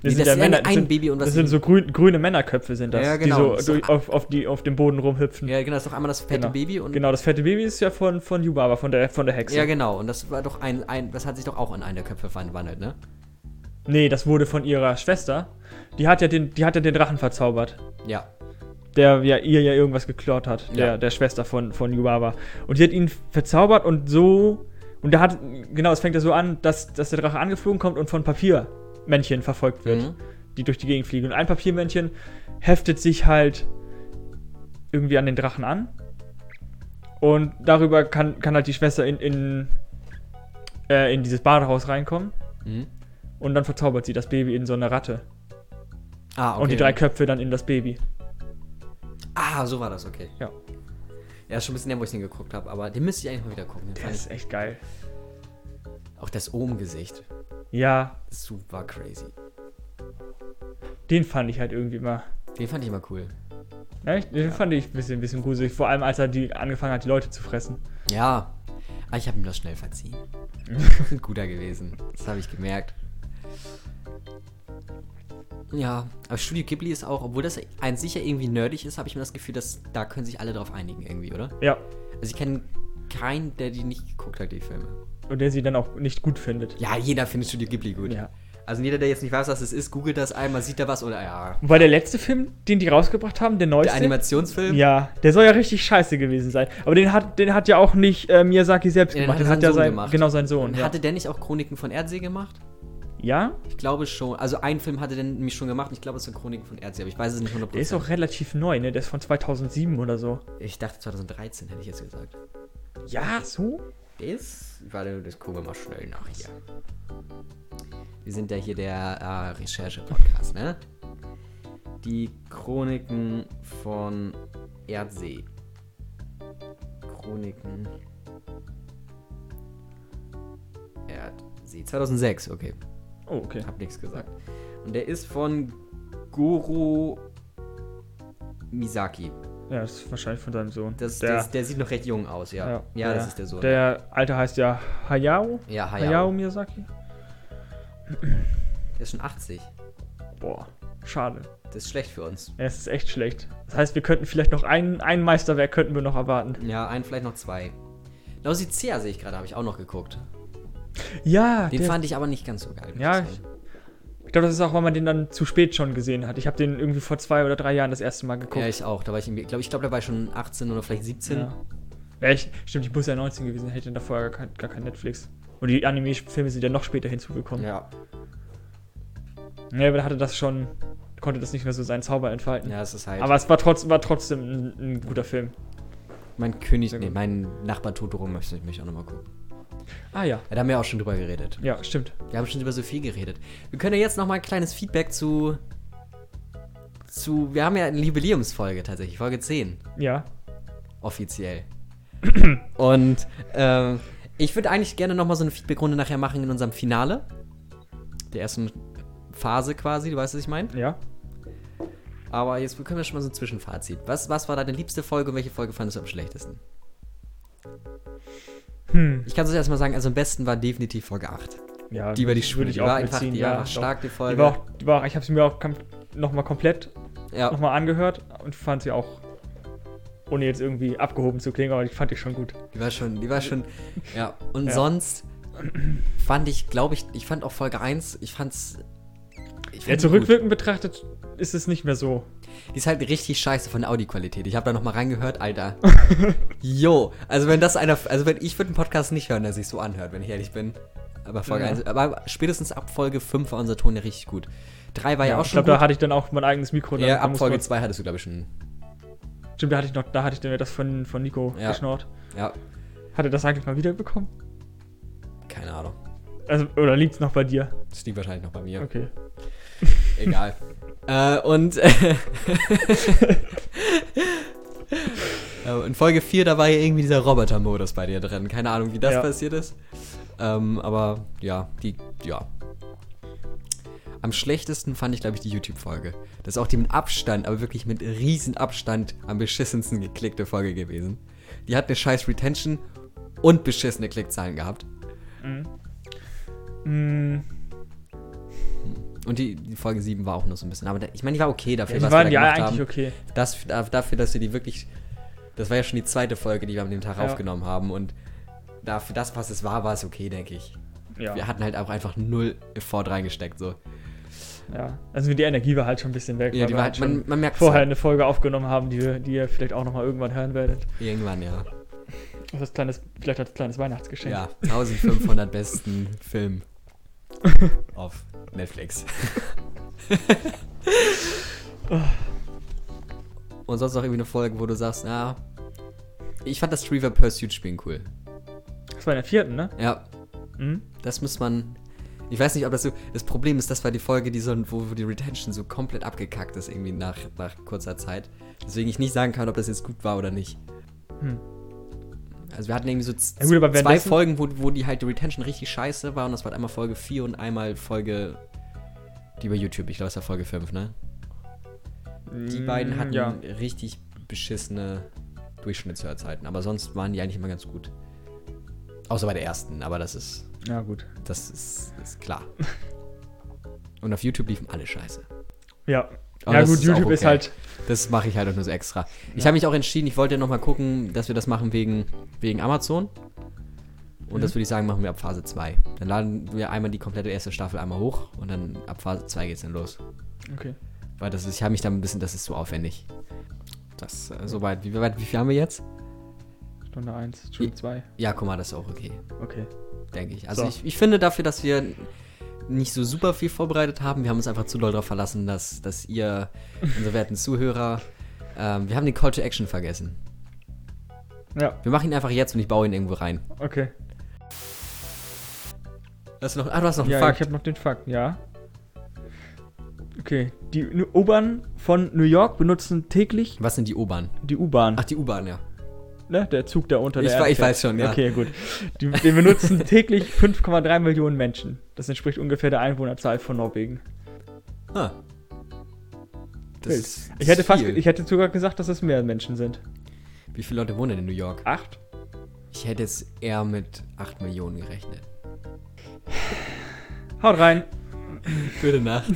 Das Nee, sind das ja Männer, ein das sind, Baby und was das sind so grün, grüne Männerköpfe sind das, Ja, genau. die So- durch, auf, auf, die, auf dem Boden rumhüpfen. Ja, genau, das ist doch einmal das fette genau. Baby und. genau, das fette Baby ist ja von, von Yubaba, von der, von der Hexe. Ja, genau. Und das war doch ein, ein. Das hat sich doch auch in einen der Köpfe verwandelt, ne? Nee, das wurde von ihrer Schwester. Die hat ja den, die hat ja den Drachen verzaubert. Ja. Der ja ihr ja irgendwas geklaut hat. Der, Ja. der Schwester von, von Yubaba. Und die hat ihn verzaubert und so. Und da hat. Genau, es fängt ja so an, dass, dass der Drache angeflogen kommt und von Papiermännchen verfolgt wird. Mhm. Die durch die Gegend fliegen. Und ein Papiermännchen heftet sich halt irgendwie an den Drachen an. Und darüber kann, kann halt die Schwester in, in, äh, in dieses Badehaus reinkommen. Mhm. Und dann verzaubert sie das Baby in so eine Ratte. Ah, okay. Und die drei Köpfe dann in das Baby. Ah, so war das, okay. Ja. Ja, ist schon ein bisschen her, wo ich den geguckt habe, aber den müsste ich eigentlich mal wieder gucken. Den Das ist echt geil. auch das Ohm-Gesicht. Ja, Super crazy. den fand ich halt irgendwie immer. Den fand ich immer cool. Ja, ich- den fand ich ein bisschen, ein bisschen gruselig. Vor allem, als er die angefangen hat, die Leute zu fressen. Ja. Aber ich habe ihm das schnell verziehen. [laughs] Guter gewesen. Das habe ich gemerkt. Ja, aber Studio Ghibli ist auch, obwohl das ein sicher irgendwie nerdig ist, habe ich mir das Gefühl, dass da können sich alle drauf einigen irgendwie, oder? Ja. Also ich kenne keinen, der die nicht geguckt hat, die Filme. Und der sie dann auch nicht gut findet. Ja, jeder findet Studio Ghibli gut. Ja. Also jeder, der jetzt nicht weiß, was es ist, googelt das einmal, sieht da was oder ja. Wobei der letzte Film, den die rausgebracht haben, der neueste. Der Animationsfilm? Ja, der soll ja richtig scheiße gewesen sein. Aber den hat, den hat ja auch nicht äh, Miyazaki selbst Ja, den gemacht. hat Den hat sein ja Sohn sein, gemacht. genau sein Sohn. Ja. hatte der nicht auch Chroniken von Erdsee gemacht? ja, Ich glaube schon. Also einen Film hatte der nämlich schon gemacht. Ich glaube, es sind Chroniken von Erdsee, aber ich weiß es nicht 100%. der ist auch relativ neu, ne? Der ist von 2007 oder so. Ich dachte 2013, hätte ich jetzt gesagt. Ja, so? Ist. Warte, das gucken wir mal schnell nach hier. Wir sind ja hier der äh, Recherche-Podcast, ne? Die Chroniken von Erdsee. Chroniken. Erdsee. 2006, okay. Oh, okay. Hab nichts gesagt. Und der ist von Goro Misaki. Ja, das ist wahrscheinlich von seinem Sohn. Das, der, das, der sieht noch recht jung aus, ja. Ja, der, das ist der Sohn. Der alte heißt ja Hayao. ja, Hayao, Hayao. Miyazaki. Der ist schon 80. Boah, schade. Das ist schlecht für uns. Ja, es ist echt schlecht. Das heißt, wir könnten vielleicht noch ein, ein Meisterwerk könnten wir noch erwarten. Ja, ein, vielleicht noch zwei. Lausicea sehe ich gerade, habe ich auch noch geguckt. Ja, Den fand ich aber nicht ganz so geil. Ja, ich. Ich glaube, das ist auch, weil man den dann zu spät schon gesehen hat. Ich habe den irgendwie vor zwei oder drei Jahren das erste Mal geguckt. ja, ich auch. Da war ich, irgendwie- glaub, ich glaube, da war ich schon 18 oder vielleicht 17. Ja. Ja, ich, stimmt, ich muss ja 19 gewesen, hätte da vorher gar kein, gar kein Netflix. Und die Anime-Filme sind ja noch später hinzugekommen. Ja, Ja, aber da hatte das schon, konnte das nicht mehr so seinen Zauber entfalten. ja, es ist halt. Aber es war, trotz, war trotzdem ein, ein guter Film. mein König, nee, mein Nachbar Totoro möchte ich mich auch nochmal gucken. Ah ja, Ja, da haben wir auch schon drüber geredet. ja, stimmt. Wir haben schon über so viel geredet. Wir können ja jetzt nochmal ein kleines Feedback zu. zu. Wir haben ja eine Jubiläumsfolge tatsächlich, Folge 10. Ja, offiziell. [clears throat] Und ähm, ich würde eigentlich gerne nochmal so eine Feedbackrunde nachher machen in unserem Finale. Der ersten Phase quasi, du weißt, was ich meine? ja. Aber jetzt können wir schon mal so ein Zwischenfazit. Was, was war deine liebste Folge und welche Folge fandest du am schlechtesten? Hm. Ich kann es erstmal sagen, also am besten war definitiv Folge 8. Ja, Die war die Schule. Die war einfach, die ja, war stark, die Folge. Die war auch, die war, ich habe sie mir auch nochmal komplett ja. nochmal angehört und fand sie auch, ohne jetzt irgendwie abgehoben zu klingen, aber die fand ich schon gut. Die war schon, die war schon, ja. Und Ja. sonst fand ich, glaube ich, ich fand auch Folge 1, ich fand's. Ich Ja, zurückwirkend betrachtet ist es nicht mehr so. Die ist halt richtig scheiße von der Audioqualität. Ich habe da noch mal reingehört, Alter. [laughs] Jo, also wenn das einer, also wenn ich würde einen Podcast nicht hören, der sich so anhört, wenn ich ehrlich bin. Aber Folge Ja. 1, aber spätestens ab Folge 5 war unser Ton ja richtig gut. 3 war ja, auch ich schon glaube, da hatte ich dann auch mein eigenes Mikro. ja, ab Folge man- 2 hattest du, glaube ich, schon. Stimmt, da hatte ich noch, da hatte ich dann das von, von Nico Ja. geschnort. Ja, Hat er das eigentlich mal wiederbekommen? keine Ahnung. Also, oder liegt es noch bei dir? Das liegt wahrscheinlich noch bei mir. Okay. Egal. [laughs] äh, und äh, [laughs] in Folge 4, da war ja irgendwie dieser Roboter-Modus bei dir drin. Keine Ahnung, wie das Ja. passiert ist. Ähm, aber ja, die, ja. Am schlechtesten fand ich, glaube ich, die YouTube-Folge. Das ist auch die mit Abstand, aber wirklich mit riesen Abstand am beschissensten geklickte Folge gewesen. Die hat eine scheiß Retention und beschissene Klickzahlen gehabt. Mm, Und die, die Folge 7 war auch noch so ein bisschen. Aber da, ich meine, die war okay dafür, ja, die was waren wir da ja eigentlich haben. okay. Das, da- dafür, dass wir die wirklich. Das war ja schon die zweite Folge, die wir an dem Tag Ja. aufgenommen haben. Und dafür das, was es war, war es okay, denke ich. Ja. Wir hatten halt auch einfach null Effort reingesteckt. So. ja. Also die Energie war halt schon ein bisschen weg. Ja, die war halt halt, man, man merkt vorher halt. eine Folge aufgenommen haben, die, wir- die ihr vielleicht auch nochmal irgendwann hören werdet. Irgendwann, ja. Das ist kleines, vielleicht als kleines Weihnachtsgeschenk. Ja, 1500 besten Film [laughs] auf Netflix. [laughs] Und sonst noch irgendwie eine Folge, wo du sagst, na, ich fand das Trivial Pursuit Spielen cool. Das war in der vierten, ne? Ja, Mhm. Das muss man. Ich weiß nicht, ob das so. Das Problem ist, das war die Folge, die so, wo, wo die Retention so komplett abgekackt ist, irgendwie nach, nach kurzer Zeit. Deswegen ich nicht sagen kann, ob das jetzt gut war oder nicht. Hm. Also wir hatten irgendwie so Ja gut, zwei Folgen, wo, wo die halt die Retention richtig scheiße war und das war einmal Folge 4 und einmal Folge. Die bei YouTube, ich glaube, das war Folge 5, ne? Die beiden Mm, hatten Ja. richtig beschissene Durchschnittshörzeiten, aber sonst waren die eigentlich immer ganz gut. Außer bei der ersten, aber das ist. ja, gut. Das ist, ist klar. [laughs] Und auf YouTube liefen alle scheiße. Ja. Aber ja, gut, ist YouTube ist okay. halt. Das mache ich halt auch nur so extra. Ich Ja. habe mich auch entschieden, ich wollte noch mal gucken, dass wir das machen wegen, wegen Amazon. Und Mhm. das würde ich sagen, machen wir ab Phase 2. Dann laden wir einmal die komplette erste Staffel einmal hoch und dann ab Phase 2 geht's dann los. Okay. Weil das ist, ich habe mich da ein bisschen, das ist so aufwendig. Das, äh, soweit. Wie, weit, wie viel haben wir jetzt? Stunde 1, Stunde 2. Ja, guck mal, das ist auch okay, Okay. denke ich. Also So. ich, ich finde dafür, dass wir nicht so super viel vorbereitet haben, wir haben uns einfach zu doll darauf verlassen, dass, dass ihr, [laughs] unsere werten Zuhörer, ähm, wir haben den Call to Action vergessen. Ja, Wir machen ihn einfach jetzt und ich baue ihn irgendwo rein. okay. Hast du noch, ah, du hast noch einen Ja, Fakt. ich habe noch den Fakt, ja. Okay, die U-Bahn von New York benutzen täglich Was sind die U-Bahn? die U-Bahn. Ach, die U-Bahn, ja. Ne? Der Zug, der unter Ich der Erde ich weiß schon, ja. Okay, gut. Die, den benutzen [laughs] täglich 5,3 Millionen Menschen. Das entspricht ungefähr der Einwohnerzahl von Norwegen. Ah. Das Wild. ist, Ich hätte fast, ich hätte sogar gesagt, dass es mehr Menschen sind. Wie viele Leute wohnen in New York? Acht? Ich hätte jetzt eher mit 8 Millionen gerechnet. Haut rein. Gute Nacht.